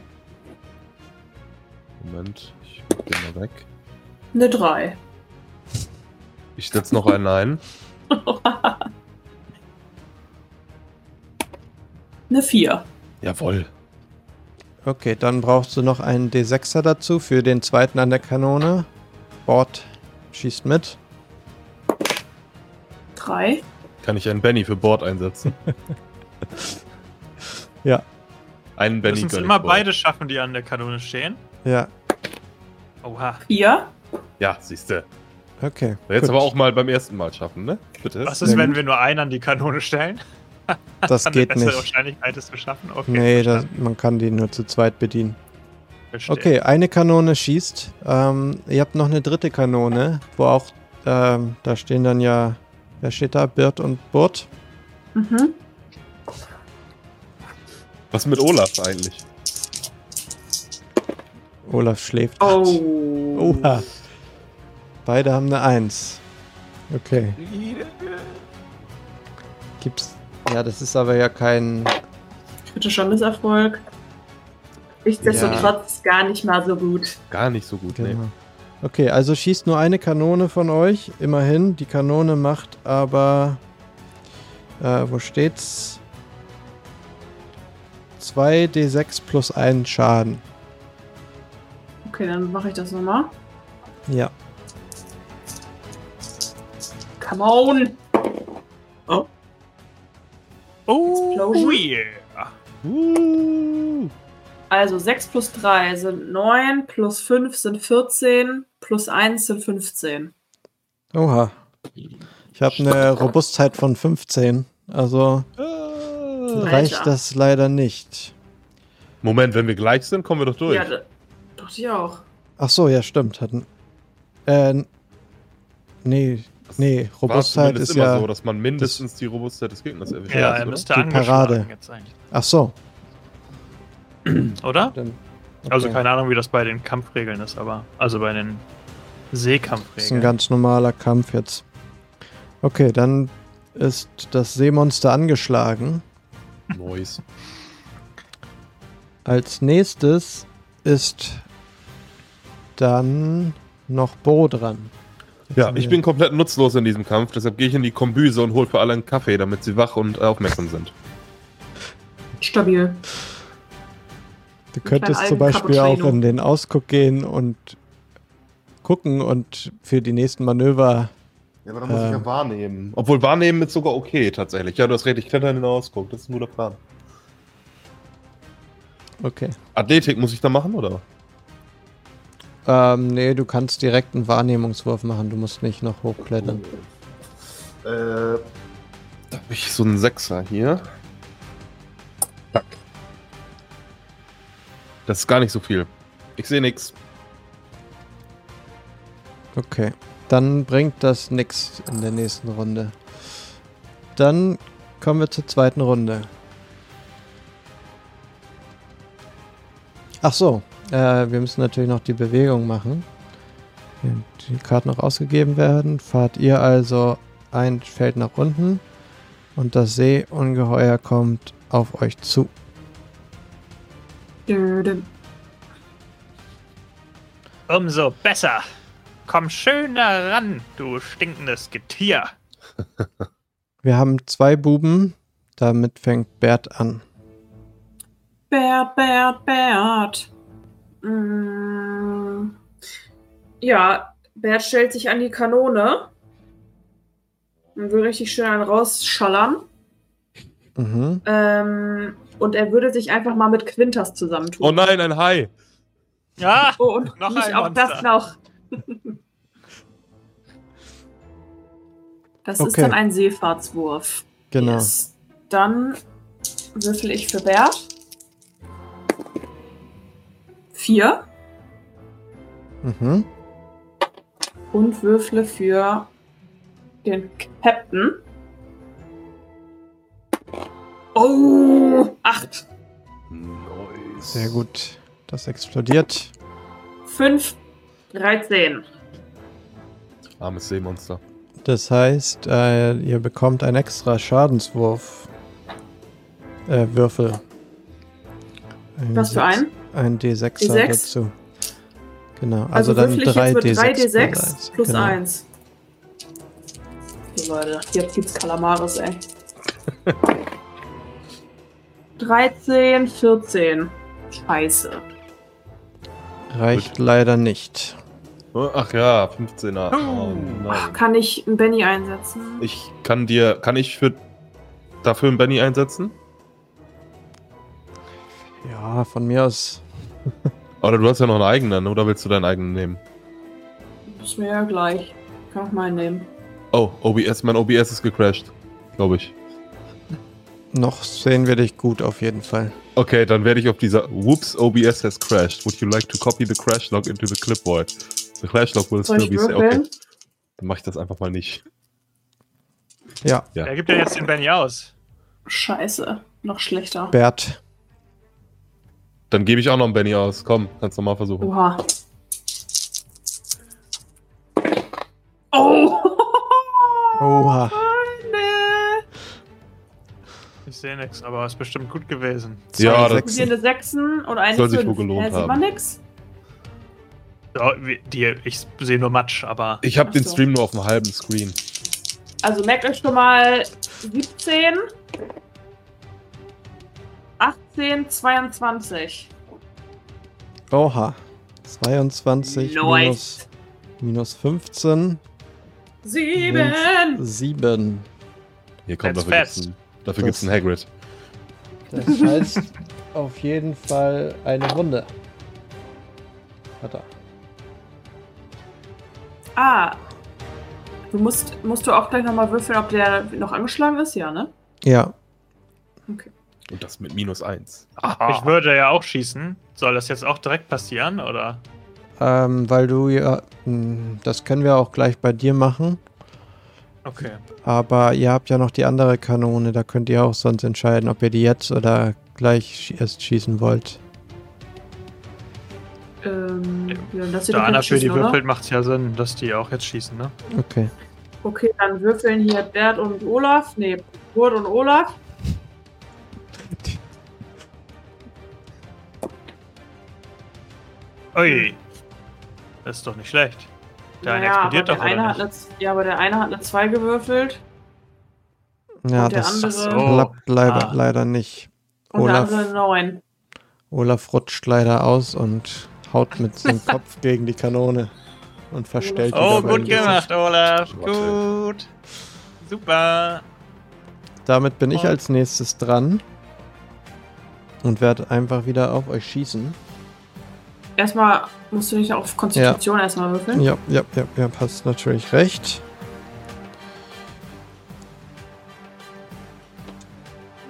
Moment, ich mach den mal weg. Eine 3. Ich setze noch einen ein. [laughs] Eine 4. Jawohl. okay, dann brauchst du noch einen D6er dazu für den zweiten an der Kanone. Bord schießt mit. 3. Kann ich einen Benny für Bord einsetzen? [laughs] Ja, Einen Benny Müssen es immer beide schaffen, die an der Kanone stehen. ja, Oha. 4. Ja, siehste. okay. Jetzt gut. aber auch mal beim ersten Mal schaffen, ne? Bitte. Was ist, wenn gut. wir nur einen an die Kanone stellen? Das [laughs] geht bessere nicht. Wahrscheinlichkeit, es zu schaffen? Okay. Nee, das, man kann die nur zu zweit bedienen. Verstehe. Okay, eine Kanone schießt. Ähm, ihr habt noch eine dritte Kanone, wo auch, ähm, da stehen dann ja, wer steht da? Birt und Burt. Mhm. Was mit Olaf eigentlich? Olaf schläft. Oh. Oha. Beide haben eine Eins. Okay. Gibt's. Ja, das ist aber ja kein. Kritischer Misserfolg. Nichtsdestotrotz gar nicht mal so gut. Gar nicht so gut, ne? Okay, also schießt nur eine Kanone von euch. Immerhin. Die Kanone macht aber. Äh, wo steht's? 2d6 plus 1 Schaden. Okay, dann mache ich das nochmal. Ja. Come on! Oh, Explosion. yeah. Uh. Also 6 plus 3 sind 9, plus 5 sind 14, plus 1 sind 15. Oha. Ich habe eine Robustheit von 15. Also Ah. reicht Alter. das leider nicht. Moment, wenn wir gleich sind, kommen wir doch durch. Ja, doch ich auch. Ach so, ja, stimmt. Hatten. Äh, nee, nee, Robustheit ist immer ja. so, dass man mindestens die Robustheit des Gegners erwischt. Ja, er müsste Die Parade. jetzt eigentlich. Ach so. [clears throat] Oder? Dann, Also okay. keine Ahnung, wie das bei den Kampfregeln ist, aber. Also bei den Das ist ein Seekampfregeln. ganz normaler Kampf jetzt. Okay, dann ist das Seemonster angeschlagen. Nice. Als nächstes ist dann noch Bo dran. Ja, ich bin komplett nutzlos in diesem Kampf, deshalb gehe ich in die Kombüse und hole für alle einen Kaffee, damit sie wach und aufmerksam sind. Stabil. Du könntest zum Beispiel auch in den Ausguck gehen und gucken und für die nächsten Manöver. Ja, aber dann muss Ähm. ich ja wahrnehmen. Obwohl wahrnehmen ist sogar okay, tatsächlich. Ja, du hast recht, ich kletter in den Ausguck, das ist ein guter Plan. Okay. Athletik muss ich da machen, oder? Ähm, nee, du kannst direkt einen Wahrnehmungswurf machen. Du musst nicht noch hochklettern. Äh, da habe ich so einen Sechser hier. Das ist gar nicht so viel. Ich sehe nix. Okay. Dann bringt das nix in der nächsten Runde. Dann kommen wir zur zweiten Runde. Ach so, äh, wir müssen natürlich noch die Bewegung machen. Wenn die Karten noch ausgegeben werden, fahrt ihr also ein Feld nach unten und das Seeungeheuer kommt auf euch zu. Umso besser. Komm schöner ran, du stinkendes Getier. [laughs] Wir haben zwei Buben, damit fängt Bert an. Bert, Bert, Bert. Mm. Ja, Bert stellt sich an die Kanone und will richtig schön einen rausschallern. Mhm. Ähm, und er würde sich einfach mal mit Quintas zusammentun. Oh nein, ein Hai. Ja, [laughs] Oh, und Noch nicht ein auch Monster. das noch. [laughs] Das ist Okay. dann ein Seefahrtswurf. Genau. Yes. Dann würfel ich für Bert. Vier. Mhm. Und würfle für den Captain. Oh, acht. Nice. Sehr gut. Das explodiert. Fünf. 13. Armes Seemonster. Das heißt, äh, ihr bekommt einen extra Schadenswurf. Äh, Würfel. Ein Was für Sechs- ein? Ein D6, D6? dazu. Genau, Also, also, dann würfel ich 3 jetzt mit D6 3d6 plus genau. 1. Okay, Leute, jetzt gibt's Kalamaris, ey. [laughs] 13, 14. Scheiße. Reicht leider nicht. Oh, Ach ja, 15er. Oh Ach, nein. kann ich einen Benny einsetzen? Ich kann dir, kann ich für dafür einen Benny einsetzen? Ja, von mir aus. [laughs] Oder du hast ja noch einen eigenen, oder willst du deinen eigenen nehmen? Ist mir ja gleich. Kann auch meinen nehmen. Oh, OBS, mein OBS ist gecrashed. Glaube ich. Noch sehen wir dich gut auf jeden Fall. Okay, dann werde ich auf dieser Whoops, OBS has crashed. Would you like to copy the crash log into the clipboard? The crash log will Soll still be würfeln? okay. Dann mache ich das einfach mal nicht. Ja, Ja. wer gibt denn jetzt den Benny aus? Scheiße. Noch schlechter. Bert. Dann gebe ich auch noch einen Benny aus. Komm, kannst du mal versuchen. Oha. Oh! [laughs] Oha. Sehe nichts, aber ist bestimmt gut gewesen. Ja, Zwei das- Hier eine Sechsen und eine Soll sich wohl gelohnt man haben. nix? Ja, die, ich sehe nur Matsch, aber Ich habe den so. Stream nur auf dem halben Screen. Also merkt euch schon mal 17, 18, 22. Oha. 22 minus, minus 15. Sieben! 7. Hier kommt That's fast. einen, dafür Das- gibt's einen Hagrid. Das heißt auf jeden Fall eine Runde. Hat er. Ah. Du musst, musst du auch gleich nochmal würfeln, ob der noch angeschlagen ist? Ja, ne? Ja. Und das mit minus 1. ich würde ja auch schießen. Soll das jetzt auch direkt passieren, oder? Ähm, weil du ja. mh, Das können wir auch gleich bei dir machen. Okay. Aber ihr habt ja noch die andere Kanone. Da könnt ihr auch sonst entscheiden, ob ihr die jetzt oder gleich erst schießen wollt. Ähm, ja, das wird Da doch einer für die würfelt, macht es ja Sinn, dass die auch jetzt schießen, ne? Okay. Okay, dann würfeln hier Bert und Olaf. Nee, Kurt und Olaf. Ui. Das ist doch nicht schlecht. Der eine Naja, explodiert aber doch, der eine oder hat nicht? eine, Ja, aber der eine hat eine 2 gewürfelt. Ja, das andere. so. klappt leider, Ah. leider nicht. Und Olaf, der andere 9. Olaf rutscht leider aus und haut mit [laughs] dem Kopf gegen die Kanone und verstellt die Oh, gut gemacht, Olaf. Gut. Super. Damit bin ich Und- als nächstes dran und werde einfach wieder auf euch schießen. Erstmal musst du nicht auf Konstitution erstmal würfeln. Ja, ja, ja, ja, hast natürlich recht.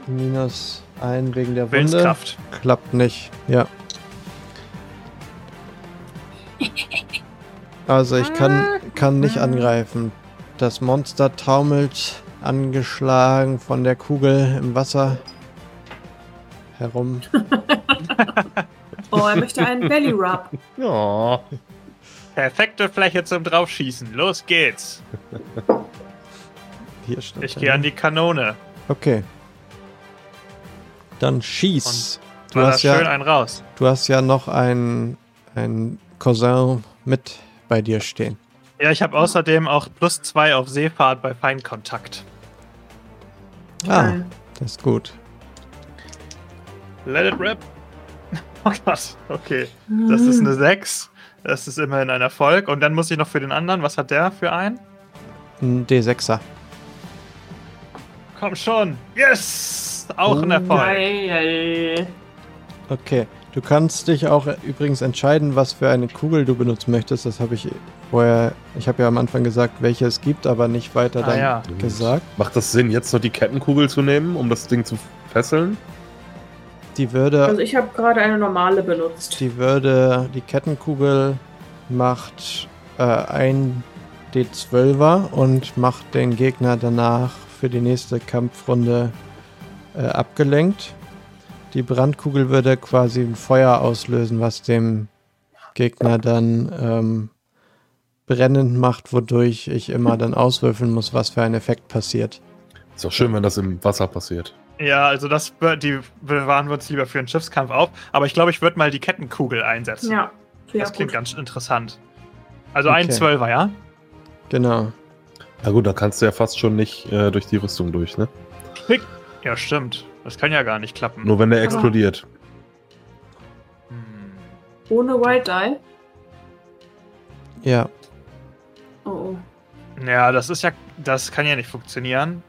Minus ein wegen der Wunde. Willenskraft. Klappt nicht, ja. Also ich kann, kann nicht angreifen. Das Monster taumelt angeschlagen von der Kugel im Wasser herum. [laughs] Oh, er möchte einen Belly Rub. [laughs] Ja. Perfekte Fläche zum Draufschießen. Los geht's. Hier stand Ich gehe an die Kanone. Okay. Dann schieß. Du hast, schön ja, einen raus. du hast ja noch einen, einen Cousin mit bei dir stehen. Ja, ich habe außerdem auch plus zwei auf Seefahrt bei Feinkontakt. Ah, das ist gut. Let it rip. [laughs] Oh Gott, okay. Das ist eine 6. Das ist immerhin ein Erfolg. Und dann muss ich noch für den anderen. Was hat der für einen? Ein D6er. Komm schon. Yes! Auch ein. Erfolg. Geil. Okay. Du kannst dich auch übrigens entscheiden, was für eine Kugel du benutzen möchtest. Das habe ich vorher. Ich habe ja am Anfang gesagt, welche es gibt, aber nicht weiter Ah, dann ja. gesagt. Macht das Sinn, jetzt noch die Kettenkugel zu nehmen, um das Ding zu fesseln? Die würde. Also ich habe gerade eine normale benutzt. Die würde, die Kettenkugel macht äh, ein D12er und macht den Gegner danach für die nächste Kampfrunde äh, abgelenkt. Die Brandkugel würde quasi ein Feuer auslösen, was dem Gegner dann ähm, brennend macht, wodurch ich immer dann auswürfeln muss, was für ein Effekt passiert. Ist auch schön, wenn das im Wasser passiert. Ja, also das die bewahren wir uns lieber für einen Schiffskampf auf. Aber ich glaube, ich würde mal die Kettenkugel einsetzen. Ja, sehr das klingt gut. ganz interessant. Also ein Okay. Zwölfer, ja? Genau. Na gut, da kannst du ja fast schon nicht äh, durch die Rüstung durch, ne? Ja, stimmt. Das kann ja gar nicht klappen. Nur wenn der Aber- explodiert. Hm. Ohne White Die? Ja. Oh, oh. Ja, das ist ja. Das kann ja nicht funktionieren.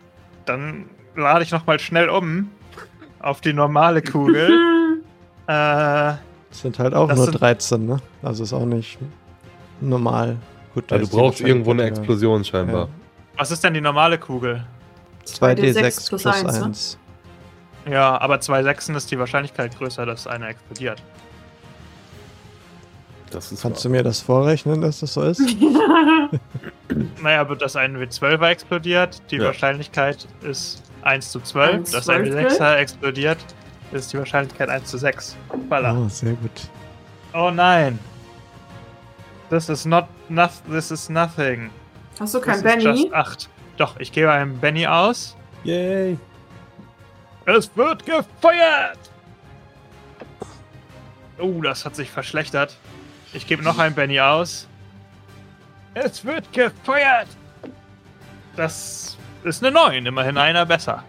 Dann lade ich nochmal schnell um auf die normale Kugel. [laughs] Äh, Das sind halt auch nur sind- 13, ne? Also ist auch nicht normal. Gut, da Ja, du brauchst irgendwo eine Explosion scheinbar. Ja. was ist denn die normale Kugel? 2d6 plus plus eins, ne? 1. Ja, aber zwei Sechsen ist die Wahrscheinlichkeit größer, dass einer explodiert. Das ist Kannst wahr. du mir das vorrechnen, dass das so ist? [laughs] Naja, wird das ein W12er explodiert, die Ja. Wahrscheinlichkeit ist 1 zu 12. Eins dass ein Zwölftel? W6er explodiert, ist die Wahrscheinlichkeit 1 zu 6. Voila. Oh, sehr gut. Oh nein. This is not, noth this is nothing. Hast du kein Benny? just 8. Doch, ich gebe einem Benny aus. Yay. Es wird gefeuert! Oh, das hat sich verschlechtert. Ich gebe noch einen Benny aus. Es wird gefeuert! Das ist eine 9, immerhin einer besser.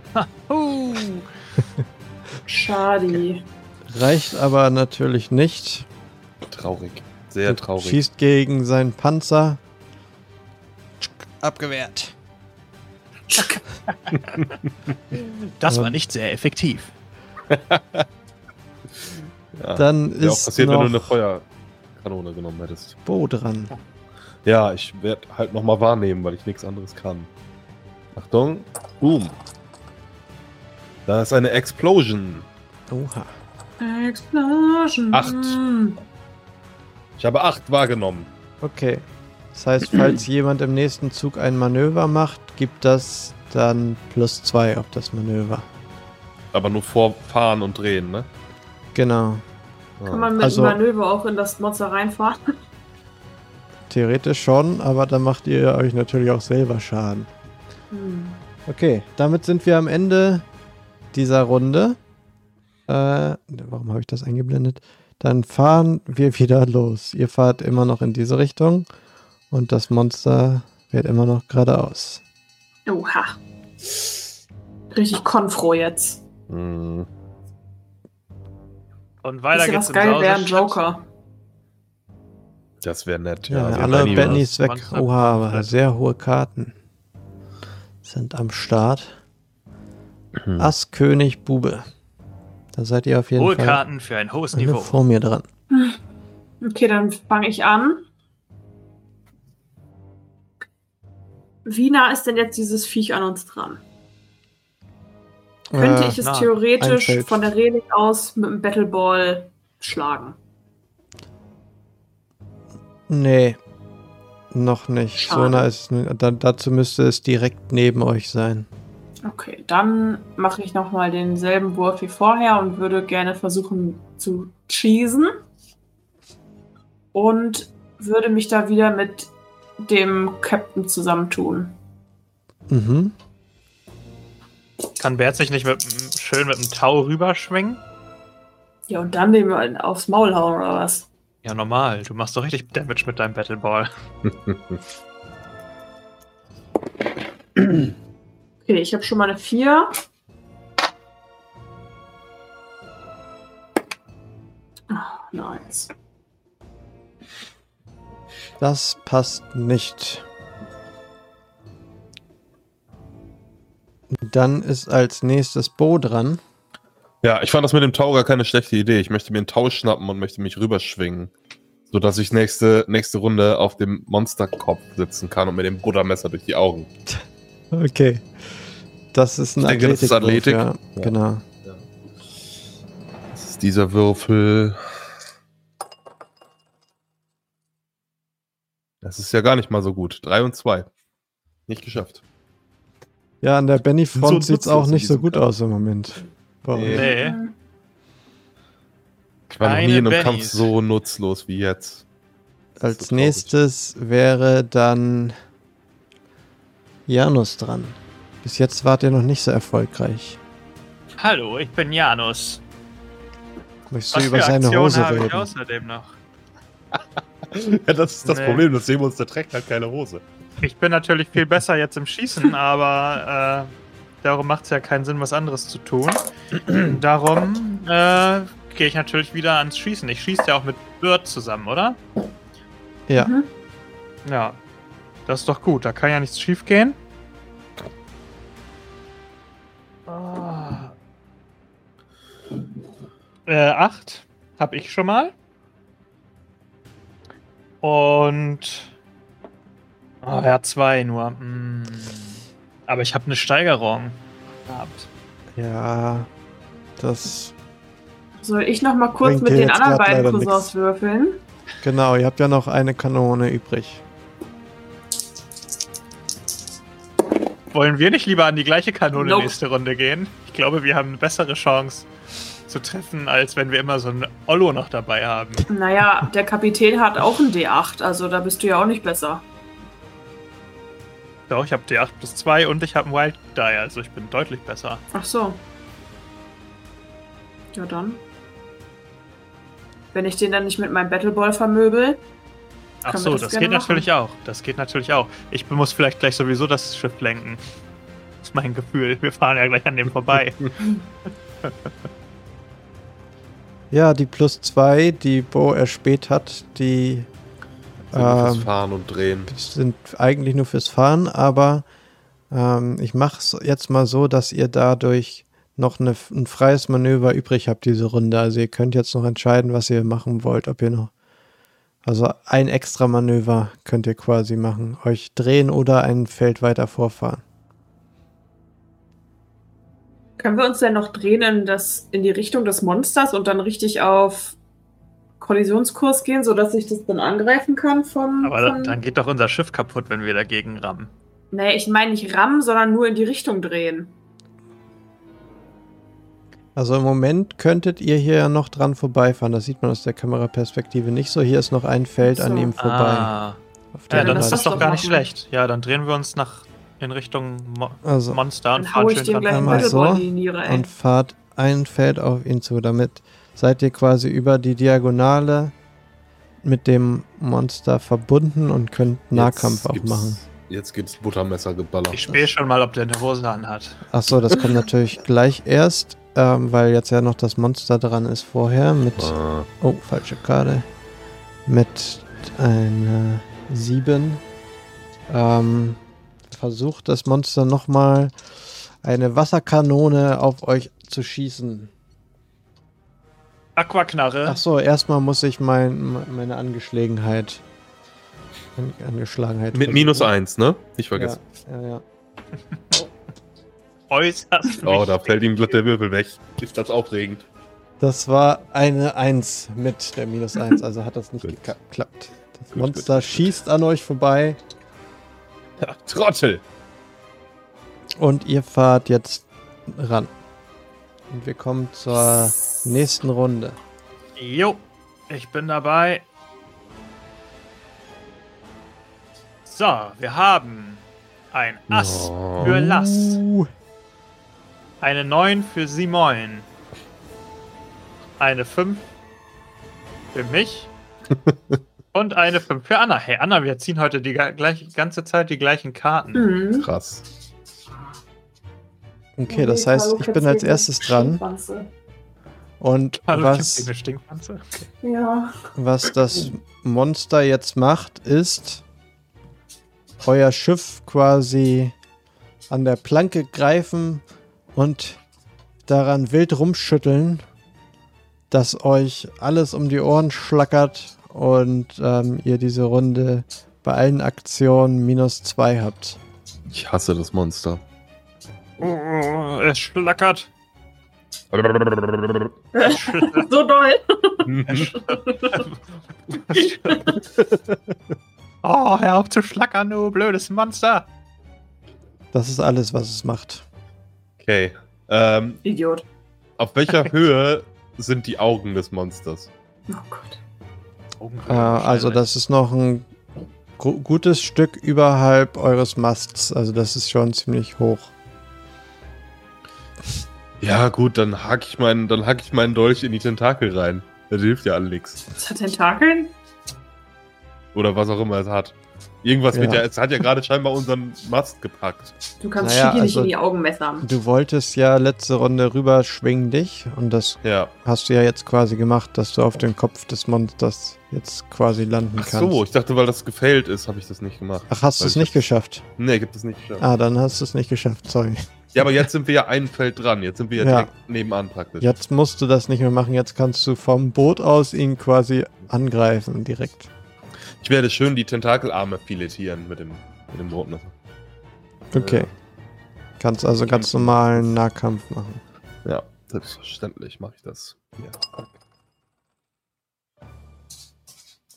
Schade. Reicht aber natürlich nicht. Traurig. Sehr traurig. Schießt gegen seinen Panzer. Abgewehrt. Das war nicht sehr effektiv. [laughs] Ja. Dann auch ist passiert, wenn du eine noch Feuerkanone genommen hättest. Bo dran. Ja, ich werde halt nochmal wahrnehmen, weil ich nichts anderes kann. Achtung. Boom. Da ist eine Explosion. Oha. Explosion. Acht. Ich habe acht wahrgenommen. Okay. Das heißt, falls [clears throat] jemand im nächsten Zug ein Manöver macht, gibt das dann plus zwei auf das Manöver. Aber nur vorfahren und drehen, ne? Genau. Kann man mit Also- Manöver auch in das Monster reinfahren? Theoretisch schon, aber dann macht ihr euch natürlich auch selber Schaden. Hm. Okay, damit sind wir am Ende dieser Runde. Äh, warum habe ich das eingeblendet? Dann fahren wir wieder los. Ihr fahrt immer noch in diese Richtung und das Monster fährt immer noch geradeaus. Oha. Richtig konfro jetzt. Hm. Und weiter geht's was geil wäre ein. Joker. Das wäre nett. Ja, wir alle Bennys weg. Oha, aber sehr hohe Karten sind am Start. Hm. Ass, König, Bube. Da seid ihr auf jeden Hohe Fall Karten für ein hohes Niveau. vor mir dran. Okay, dann fange ich an. Wie nah ist denn jetzt dieses Viech an uns dran? Könnte Äh, ich es nah. theoretisch von der Reling aus mit dem Battleball schlagen? Nee, noch nicht. So Schade. nah ist es. Da, dazu müsste es direkt neben euch sein. Okay, dann mache ich nochmal denselben Wurf wie vorher und würde gerne versuchen zu cheesen. Und würde mich da wieder mit dem Captain zusammentun. Mhm. Kann Bert sich nicht mit, schön mit dem Tau rüberschwingen? Ja, und dann dem aufs Maul hauen oder was? Ja, normal. Du machst doch richtig Damage mit deinem Battle Ball. [laughs] okay, ich habe schon mal eine 4. Oh, nice. Das passt nicht. Dann ist als nächstes Bo dran. Ja, ich fand das mit dem Tau gar keine schlechte Idee. Ich möchte mir einen Tau schnappen und möchte mich rüberschwingen. Sodass ich nächste, nächste Runde auf dem Monsterkopf sitzen kann und mit dem Buttermesser durch die Augen. Okay. Das ist ein Ich denke, das ist Athletik. Athletik. Ja, Ja. genau. Das ist dieser Würfel. Das ist ja gar nicht mal so gut. 3 und 2. Nicht geschafft. Ja, an der so Benny-Front sieht es auch nicht so gut Kampf. aus im Moment. Bei euch. Nee. Ich war noch nie in einem Kampf Bennys. so nutzlos wie jetzt. Das Als so nächstes wäre dann Janus dran. Bis jetzt wart ihr noch nicht so erfolgreich. Hallo, ich bin Janus. Möchtest du Was über für seine Aktionen Hose habe ich reden? außerdem noch? [laughs] Ja, das ist das Nee. Problem. Das Seemonster trägt halt keine Hose. Ich bin natürlich viel besser jetzt im Schießen, aber äh, darum macht es ja keinen Sinn, was anderes zu tun. [clears throat] darum äh, gehe ich natürlich wieder ans Schießen. Ich schieße ja auch mit Bird zusammen, oder? Ja. Mhm. Ja. Das ist doch gut, da kann ja nichts schief gehen. Ah. Äh, acht habe ich schon mal. Und. Oh, ja, zwei nur. Hm. Aber ich habe eine Steigerung gehabt. Ja, das. Soll ich noch mal kurz mit den anderen beiden Cousins nix. würfeln? Genau, ihr habt ja noch eine Kanone übrig. Wollen wir nicht lieber an die gleiche Kanone Nope. nächste Runde gehen? Ich glaube, wir haben eine bessere Chance zu treffen, als wenn wir immer so ein Ollo noch dabei haben. Naja, der Kapitän hat auch ein D8, also da bist du ja auch nicht besser. Doch, ich habe D8 plus 2 und ich habe einen Wild Die, also ich bin deutlich besser. Ach so. Ja dann. Wenn ich den dann nicht mit meinem Battleball vermöbel. Ach so, das das, geht natürlich auch. Das geht natürlich auch. Ich muss vielleicht gleich sowieso das Schiff lenken. Das ist mein Gefühl. Wir fahren ja gleich an dem vorbei. [laughs] [laughs] Ja, die plus zwei, die Bo erspäht hat, die Sind fürs Ähm, Fahren und Drehen. sind eigentlich nur fürs Fahren, aber ähm, ich mache es jetzt mal so, dass ihr dadurch noch eine, ein freies Manöver übrig habt diese Runde. Also ihr könnt jetzt noch entscheiden, was ihr machen wollt, ob ihr noch. Also ein extra Manöver könnt ihr quasi machen. Euch drehen oder ein Feld weiter vorfahren. Können wir uns denn noch drehen in, das, in die Richtung des Monsters und dann richtig auf Kollisionskurs gehen, sodass ich das dann angreifen kann vom. Aber von dann geht doch unser Schiff kaputt, wenn wir dagegen rammen. Nee, ich meine nicht rammen, sondern nur in die Richtung drehen. Also im Moment könntet ihr hier noch dran vorbeifahren. Das sieht man aus der Kameraperspektive nicht so. Hier ist noch ein Feld an so. ihm vorbei. Ah. Auf Ja, der dann ist das doch gar nicht schlecht. Ja, dann drehen wir uns nach in Richtung Mo Also, Monster und fahren schön dran so und fahrt ein Feld auf ihn zu. Damit seid ihr quasi über die Diagonale mit dem Monster verbunden und könnt Nahkampf auch gibt's- machen. Jetzt gibt's Buttermesser geballert. Ich spähe schon mal, ob der eine Hose anhat. Achso, das kommt natürlich [laughs] gleich erst, ähm, weil jetzt ja noch das Monster dran ist vorher mit. Ah, Oh, falsche Karte. Mit einer 7. Ähm, versucht das Monster nochmal eine Wasserkanone auf euch zu schießen. Aquaknarre. Achso, erstmal muss ich mein, meine Angeschlagenheit. An- Angeschlagenheit. mit minus eins, ne? Nicht vergessen. Ja, ja, ja. [laughs] Äußerst Oh, da fällt ihm glatt der Würfel weg. Ist das aufregend. Das war eine 1 mit der minus 1, also hat das nicht Gut. geklappt. Das Gut, Monster gut. schießt an euch vorbei Ja, Trottel! und ihr fahrt jetzt ran. Und wir kommen zur nächsten Runde. Jo, ich bin dabei. So, wir haben ein Ass Oh. für Lass, eine 9 für Simon, eine 5 für mich [laughs] und eine 5 für Anna. Hey Anna, wir ziehen heute die gleich, ganze Zeit die gleichen Karten. Mhm. Krass. Okay, das heißt, ich bin als erstes dran. Und was, was das Monster jetzt macht, ist euer Schiff quasi an der Planke greifen und daran wild rumschütteln, dass euch alles um die Ohren schlackert und ähm, ihr diese Runde bei allen Aktionen minus zwei habt. Ich hasse das Monster. Oh, es schlackert. so doll. [laughs] oh, hör auf zu schlackern, du blödes Monster. Das ist alles, was es macht. okay. Ähm, Idiot. auf welcher Höhe sind die Augen des Monsters? Oh Gott. Äh, also das ist noch ein gu gutes Stück überhalb eures Masts. Also das ist schon ziemlich hoch. Ja, gut, dann hack ich meinen, dann hack ich meinen Dolch in die Tentakel rein. Das hilft ja alle nichts. Das hat Tentakeln? Oder was auch immer es hat. Irgendwas Ja. wird ja, es hat ja gerade scheinbar unseren Mast gepackt. Du kannst Naja, Shigi nicht also- in die Augen messern. Du wolltest ja letzte Runde rüberschwingen dich und das Ja. hast du ja jetzt quasi gemacht, dass du auf den Kopf des Monsters jetzt quasi landen Ach kannst. so, ich dachte, weil das gefailt ist, habe ich das nicht gemacht. Ach, hast du es ich nicht geschafft? Nee, ich hab das nicht geschafft. Ah, dann hast du es nicht geschafft, sorry. Ja, aber jetzt sind wir ja ein Feld dran. Jetzt sind wir ja, Ja. direkt nebenan praktisch. Jetzt musst du das nicht mehr machen, jetzt kannst du vom Boot aus ihn quasi angreifen direkt. Ich werde schön die Tentakelarme filetieren mit dem, mit dem Brotmesser. Okay. Kannst also ganz normalen Nahkampf machen. Ja, selbstverständlich mache ich das. Ja.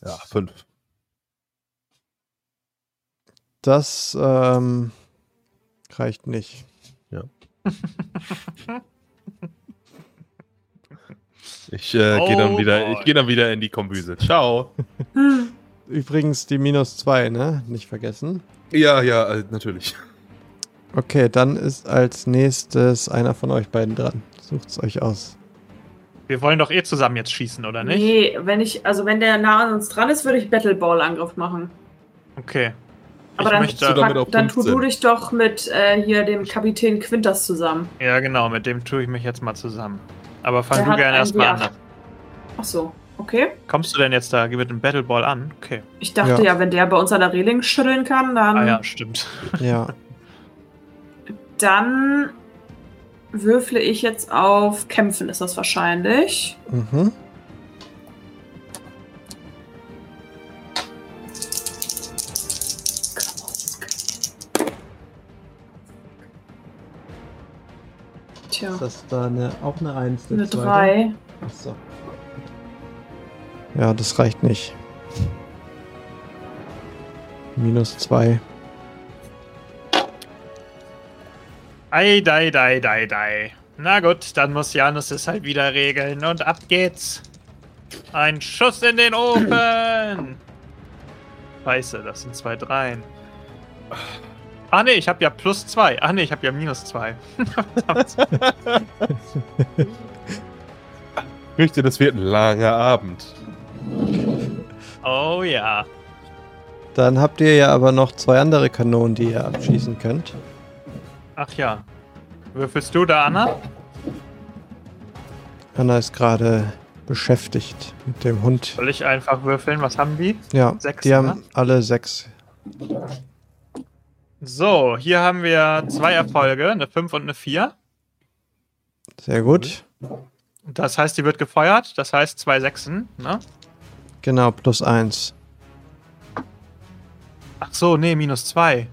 Ja, fünf. Das ähm, reicht nicht. Ich äh, gehe dann Oh wieder, boy. ich gehe dann wieder in die Kombüse. Ciao. [laughs] Übrigens die minus zwei, ne? Nicht vergessen. Ja, ja, äh, natürlich. Okay, dann ist als nächstes einer von euch beiden dran. Sucht's euch aus. Wir wollen doch eh zusammen jetzt schießen, oder nicht? Nee, wenn ich, also wenn der nah an uns dran ist, würde ich Battle Ball Angriff machen. Okay. Aber Ich dann, möchte- auf dann tu 15? du dich doch mit äh, hier dem Kapitän Quintas zusammen. Ja, genau, mit dem tue ich mich jetzt mal zusammen. Aber fang Der du gerne erstmal an. W8. Ach so, okay. Kommst du denn jetzt da mit dem Battleball an? Okay. Ich dachte Ja. ja, wenn der bei uns an der Reling schütteln kann, dann, Ah ja, stimmt. [laughs] Ja. dann würfle ich jetzt auf Kämpfen, ist das wahrscheinlich. Mhm. Tja, Ist das da eine, auch eine 1? eine 3. Achso. Ja, das reicht nicht. Minus 2. Ei, dei, dei, dei, dei. Na gut, dann muss Janus es halt wieder regeln. Und ab geht's. Ein Schuss in den Ofen. Scheiße, das sind zwei Dreien. Ach nee, ich habe ja plus zwei. Ach nee, ich habe ja minus zwei. Ich [laughs] fürchte, das wird ein langer Abend. oh ja. Dann habt ihr ja aber noch zwei andere Kanonen, die ihr abschießen könnt. Ach ja. Würfelst du da, Anna? Anna ist gerade beschäftigt mit dem Hund. Soll ich einfach würfeln? Was haben die? Ja, Sechs, die haben ne? alle sechs. So, hier haben wir zwei Erfolge, eine 5 und eine 4. Sehr gut. Das heißt, die wird gefeuert. Das heißt, zwei Sechsen. Ne? Genau, plus eins. Ach so, nee, minus zwei.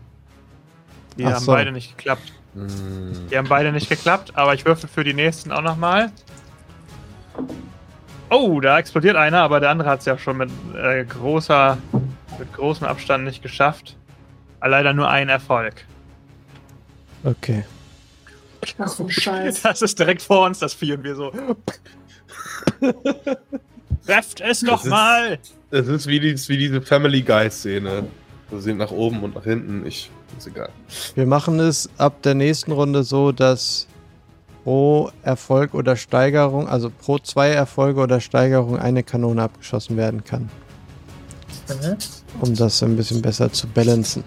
Die Ach haben so. beide nicht geklappt. Hm. Die haben beide nicht geklappt, aber ich würfel für die nächsten auch nochmal. Oh, da explodiert einer, aber der andere hat es ja schon mit äh, großer, mit großem Abstand nicht geschafft. Leider nur ein Erfolg. Okay. Ach so, [laughs] Scheiß. Das ist direkt vor uns, das Vieh, und wir so. Trefft es doch Das ist- mal! Es ist wie, die, wie diese Family Guy-Szene. Wir sind nach oben und nach hinten. Ich. Ist egal. Wir machen es ab der nächsten Runde so, dass pro Erfolg oder Steigerung, also pro zwei Erfolge oder Steigerung eine Kanone abgeschossen werden kann. Um das ein bisschen besser zu balancen.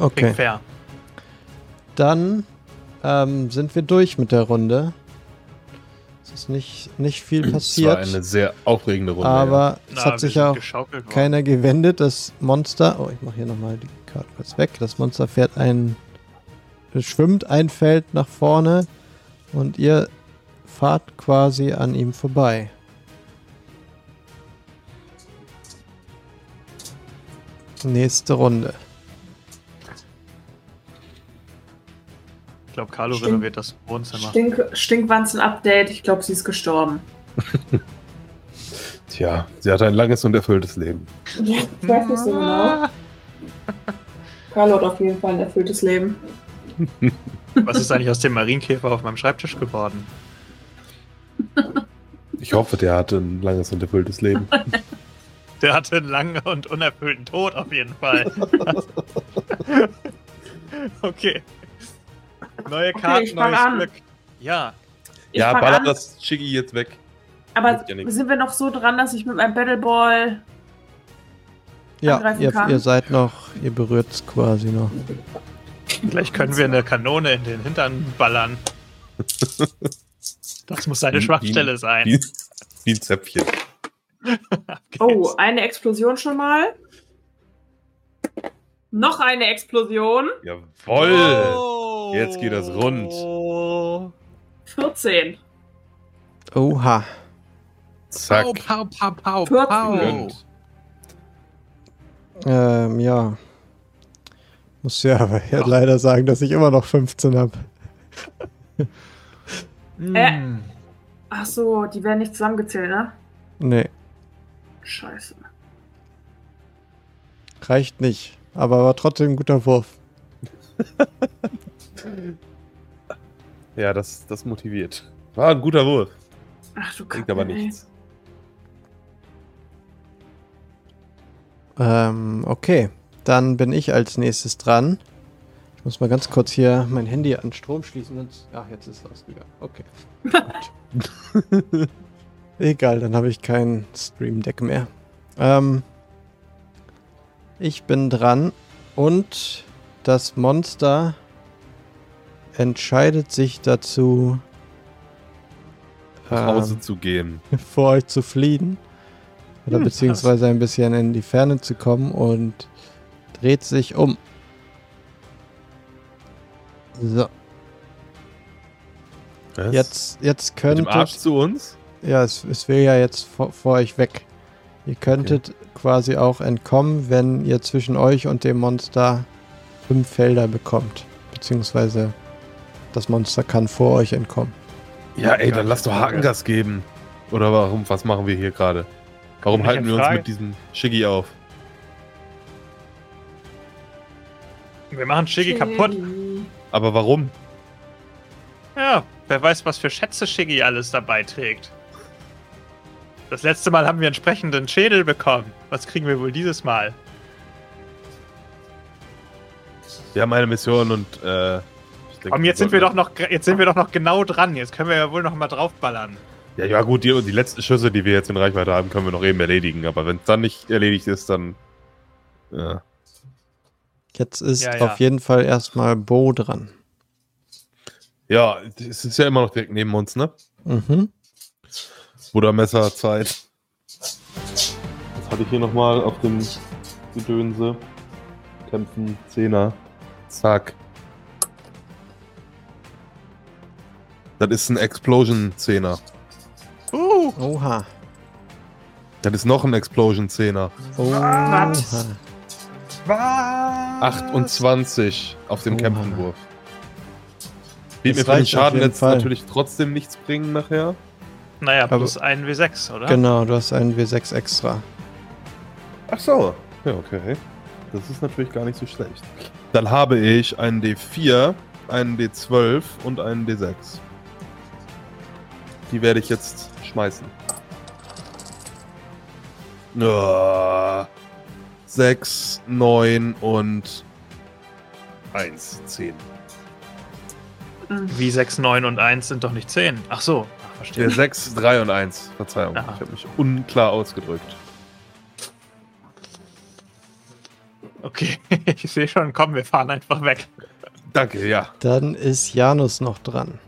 Okay. Klingt fair. Dann ähm, sind wir durch mit der Runde. Ist nicht, nicht viel Es war passiert. eine sehr aufregende Runde. aber es Na, hat sich sind auch keiner gewendet. Das Monster. Oh, ich mache hier nochmal die Karte kurz weg. Das Monster fährt ein. schwimmt ein Feld nach vorne und ihr fahrt quasi an ihm vorbei. Nächste Runde. Ich glaube, Carlo Stimmt. renoviert das Wohnzimmer. Stink, Stinkwanzen-Update. Ich glaube, sie ist gestorben. Ja. [laughs] Tja, sie hatte ein langes und erfülltes Leben. Ja, ich weiß nicht so genau. [laughs] Carlo hat auf jeden Fall ein erfülltes Leben. Was ist eigentlich aus dem Marienkäfer auf meinem Schreibtisch geworden? Ich hoffe, der hatte ein langes und erfülltes Leben. [laughs] Der hatte einen langen und unerfüllten Tod auf jeden Fall. okay. Neue Okay, Karten, ich fang neues an. Glück. Ja. Ich ja, baller an, das Chiggy jetzt weg. aber ja sind wir noch so dran, dass ich mit meinem Battleball. Ja, Angreifen ihr, kann. ihr seid noch, ihr berührt es quasi noch. Gleich können wir eine Kanone in den Hintern ballern. [laughs] Das muss seine Schwachstelle sein. Wie, wie ein Zäpfchen. [laughs] Oh, eine Explosion schon mal. Noch eine Explosion. Jawoll! Oh. Jetzt geht das rund. 14. Oha. Zack. Pau, pau, pau, 14. Gönnt. Ähm, ja. Muss ja aber [laughs] ja leider sagen, dass ich immer noch 15 habe. [laughs] Äh. Ach so, die werden nicht zusammengezählt, ne? Nee, Scheiße. reicht nicht. Aber war trotzdem ein guter Wurf. [laughs] Ja, das, das motiviert. War ein guter Wurf. Ach du Kacke, aber ey. nichts. Ähm, okay. Dann bin ich als nächstes dran. Ich muss mal ganz kurz hier mein Handy an Strom schließen. Sonst Ach, jetzt ist es ausgegangen. Okay. [laughs] Gut. [laughs] Egal, dann habe ich kein Stream Deck mehr. Ähm, ich bin dran und das Monster entscheidet sich dazu, Nach Hause ähm, zu gehen. [laughs] vor euch zu fliehen. Oder Hm, beziehungsweise ein bisschen in die Ferne zu kommen und dreht sich um. So, Was? jetzt, jetzt Mit dem Arsch zu uns? Ja, es, es will ja jetzt vor, vor euch weg. Ihr könntet quasi auch entkommen, wenn ihr zwischen euch und dem Monster fünf Felder bekommt. Beziehungsweise das Monster kann vor euch entkommen. Ja, ey, dann lass doch. Hakengas geben. Oder warum? Was machen wir hier gerade? Warum halten wir uns mit diesem Shiggy auf? Wir machen Shiggy kaputt. Aber warum? Ja, wer weiß, was für Schätze Shiggy alles dabei trägt. Das letzte Mal haben wir entsprechenden Schädel bekommen. Was kriegen wir wohl dieses Mal? Wir haben eine Mission und äh, denke, Komm, jetzt sind wir doch noch, jetzt sind wir doch noch genau dran. Jetzt können wir ja wohl noch mal draufballern. Ja, ja gut, die, die letzten Schüsse, die wir jetzt in Reichweite haben, können wir noch eben erledigen. Aber wenn es dann nicht erledigt ist, dann. Ja. Jetzt ist Ja, ja. auf jeden Fall erstmal Bo dran. ja, es ist ja immer noch direkt neben uns, ne? Mhm. Buddha-Messer-Zeit. Was hatte ich hier nochmal auf dem Gedönse? Kämpfen, Zehner. Zack. Das ist ein Explosion-Zehner. Uh, Oha. Das ist noch ein Explosion-Zehner. Oha. was? 28 auf dem. Kämpfenwurf. Wird mir für den Schaden jetzt Fall. natürlich trotzdem nichts bringen nachher. Naja, Aber- plus ein W6, oder? Genau, du hast einen W6 extra. Ach so. Ja, okay. Das ist natürlich gar nicht so schlecht. Dann habe ich einen D4, einen D12 und einen D6. Die werde ich jetzt schmeißen. Ja. 6, 9 und 1, 10. Wie 6, 9 und 1 sind doch nicht 10. Ach so, Ach, verstehe. Der 6, 3 und 1. Verzeihung. Aha. Ich habe mich unklar ausgedrückt. Okay, [laughs] ich sehe schon, komm, wir fahren einfach weg. Danke, ja. Dann ist Janus noch dran.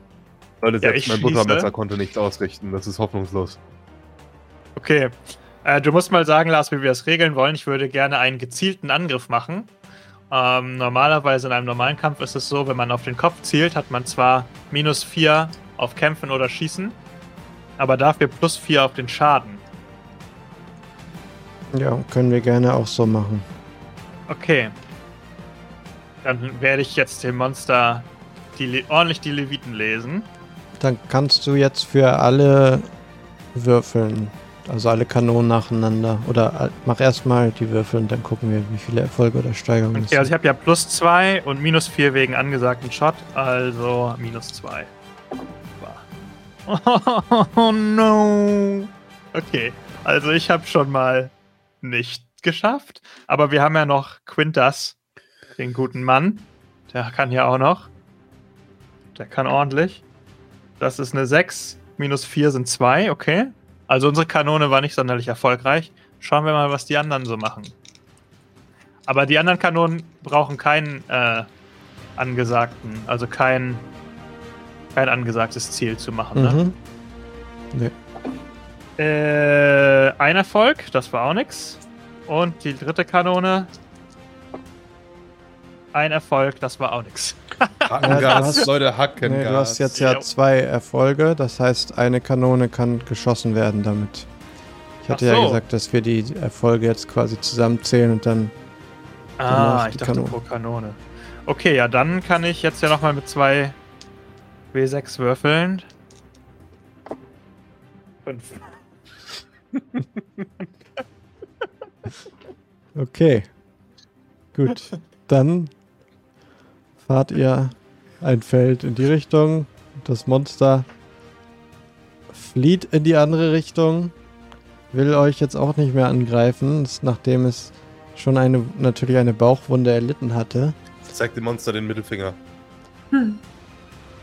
Leute, Ja, selbst ich mein. Buttermesser konnte nichts ausrichten. Das ist hoffnungslos. Okay. Äh, du musst mal sagen, Lars, wie wir das regeln wollen. Ich würde gerne einen gezielten Angriff machen. Ähm, normalerweise in einem normalen Kampf ist es so, wenn man auf den Kopf zielt, hat man zwar minus 4 auf Kämpfen oder Schießen, aber dafür plus 4 auf den Schaden. Ja, können wir gerne auch so machen. Okay. Dann werde ich jetzt dem Monster die ordentlich die Leviten lesen. Dann kannst du jetzt für alle würfeln. Also alle Kanonen nacheinander. Oder äh, mach erstmal die Würfel und dann gucken wir, wie viele Erfolge oder Steigerungen Okay, also ich habe ja plus 2 und minus 4 wegen angesagten Shot, also minus 2. Oh no. Okay, also ich habe schon mal nicht geschafft, aber wir haben ja noch Quintas, den guten Mann. Der kann ja auch noch. Der kann ordentlich. Das ist eine 6, minus 4 sind 2, okay. Also unsere Kanone war nicht sonderlich erfolgreich. Schauen wir mal, was die anderen so machen. Aber die anderen Kanonen brauchen keinen äh, angesagten, also kein, kein angesagtes Ziel zu machen. Ne? Mhm. Äh, ein Erfolg, das war auch nix. Und die dritte Kanone. Ein Erfolg, das war auch nix. [laughs] Hackengas, Ja, du hast- Leute, Hackengas. Nee, du hast jetzt ja zwei Erfolge, das heißt, eine Kanone kann geschossen werden damit. Ich hatte Ach ja so. gesagt, dass wir die Erfolge jetzt quasi zusammenzählen und dann. Ah, ich dachte Kanone. pro Kanone. Okay, ja, dann kann ich jetzt ja nochmal mit zwei W6 würfeln. Fünf. [laughs] Okay. Gut. Dann fahrt ihr ein Feld in die Richtung. Das Monster flieht in die andere Richtung. Will euch jetzt auch nicht mehr angreifen, nachdem es schon eine natürlich eine Bauchwunde erlitten hatte. Zeig dem Monster den Mittelfinger. Hm.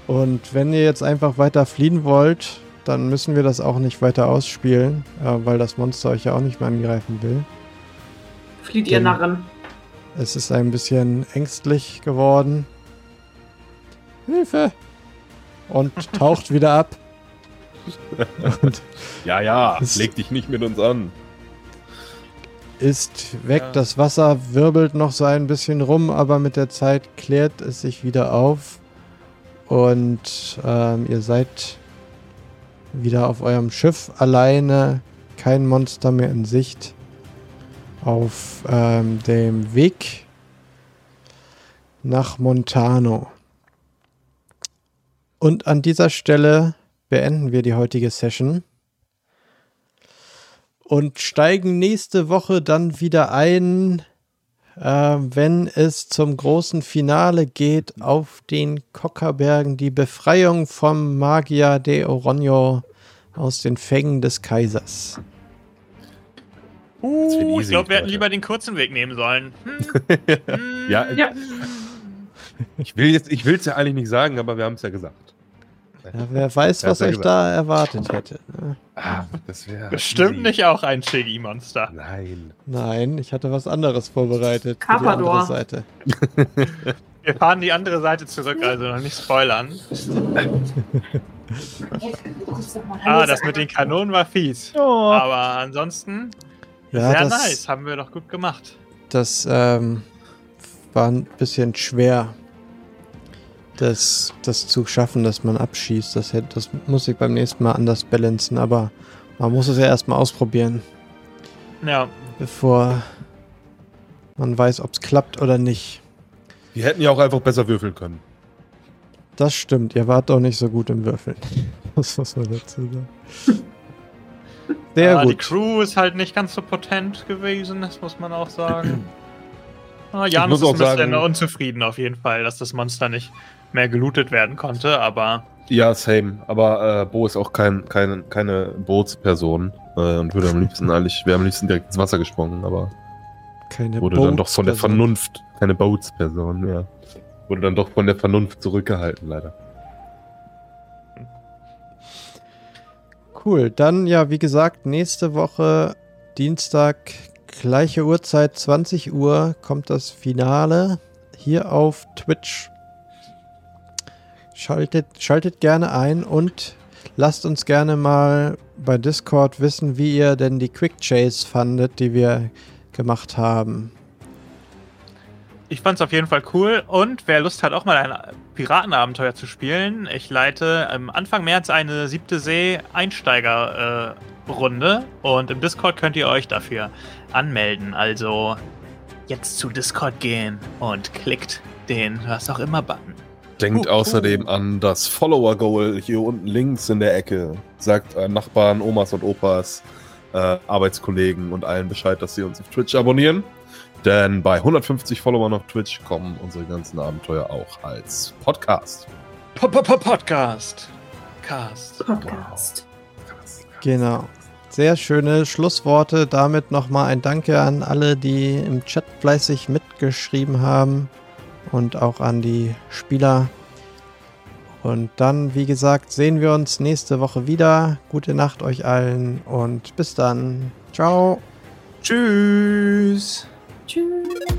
Und wenn ihr jetzt einfach weiter fliehen wollt, dann müssen wir das auch nicht weiter ausspielen, äh, weil das Monster euch ja auch nicht mehr angreifen will. Flieht ihr Denn- Narren. Es ist ein bisschen ängstlich geworden. Hilfe! Und [laughs] taucht wieder ab. Und Ja, ja, leg dich nicht mit uns an. ist weg. Ja. Das Wasser wirbelt noch so ein bisschen rum, aber mit der Zeit klärt es sich wieder auf. Und ähm, ihr seid wieder auf eurem Schiff alleine. Kein Monster mehr in Sicht. Auf ähm, dem Weg nach Montano. Und an dieser Stelle beenden wir die heutige Session und steigen nächste Woche dann wieder ein, wenn es zum großen Finale geht auf den Kockerbergen, die Befreiung vom Magier de Oronio aus den Fängen des Kaisers. Uh, ich glaube, wir hätten lieber den kurzen Weg nehmen sollen. [laughs] Hm. Hm. Ja, Ja. Ich will jetzt, ich will es ja eigentlich nicht sagen, aber wir haben es ja gesagt. Ja, wer weiß, [laughs] was euch gesagt. da erwartet hätte. ne? Ah, das wäre. Bestimmt nicht auch ein Shiggy-Monster. Nein. Nein, ich hatte was anderes vorbereitet. für Die Carpador. andere Seite. [laughs] Wir fahren die andere Seite zurück, also noch nicht spoilern. Ah, das mit den Kanonen war fies. Aber ansonsten Ja, sehr das, nice, haben wir doch gut gemacht. das ähm, war ein bisschen schwer, das, das zu schaffen, dass man abschießt. Das, hätte, das muss ich beim nächsten Mal anders balancen, aber man muss es ja erstmal ausprobieren, Ja, bevor man weiß, ob es klappt oder nicht. Wir hätten ja auch einfach besser würfeln können. Das stimmt, ihr wart doch nicht so gut im Würfeln. [laughs] Das muss man dazu sagen. [laughs] Sehr Ah, Die gut. Crew ist halt nicht ganz so potent gewesen, das muss man auch sagen. [clears throat] Ah, Janus muss ist auch ein bisschen sagen- unzufrieden auf jeden Fall, dass das Monster nicht mehr gelootet werden konnte, aber Ja, same. Aber äh, Bo ist auch kein, kein, keine Bootsperson äh, und würde am liebsten eigentlich, wäre am liebsten direkt ins Wasser gesprungen, aber Keine wurde dann doch von der. Vernunft, keine Bootsperson, ja. Wurde dann doch von der Vernunft zurückgehalten, leider. Cool, dann ja, wie gesagt, nächste Woche Dienstag, gleiche Uhrzeit, 20 Uhr, kommt das Finale hier auf Twitch. Schaltet, schaltet gerne ein und lasst uns gerne mal bei Discord wissen, wie ihr denn die Quick Chase fandet, die wir gemacht haben. Ich fand es auf jeden Fall cool und wer Lust hat, auch mal ein Piratenabenteuer zu spielen, ich leite ähm, Anfang März eine siebte See Einsteiger-Runde äh, und im Discord könnt ihr euch dafür anmelden. Also jetzt zu Discord gehen und klickt den was auch immer Button. Denkt Uh, außerdem an das Follower-Goal hier unten links in der Ecke. Sagt äh, Nachbarn, Omas und Opas, äh, Arbeitskollegen und allen Bescheid, dass sie uns auf Twitch abonnieren. Denn bei 150 Followern auf Twitch kommen unsere ganzen Abenteuer auch als Podcast. Podcast. Cast. Podcast. Genau. Sehr schöne Schlussworte. Damit nochmal ein Danke an alle, die im Chat fleißig mitgeschrieben haben und auch an die Spieler. Und dann, wie gesagt, sehen wir uns nächste Woche wieder. Gute Nacht euch allen und bis dann. Ciao. Tschüss. Tschüss.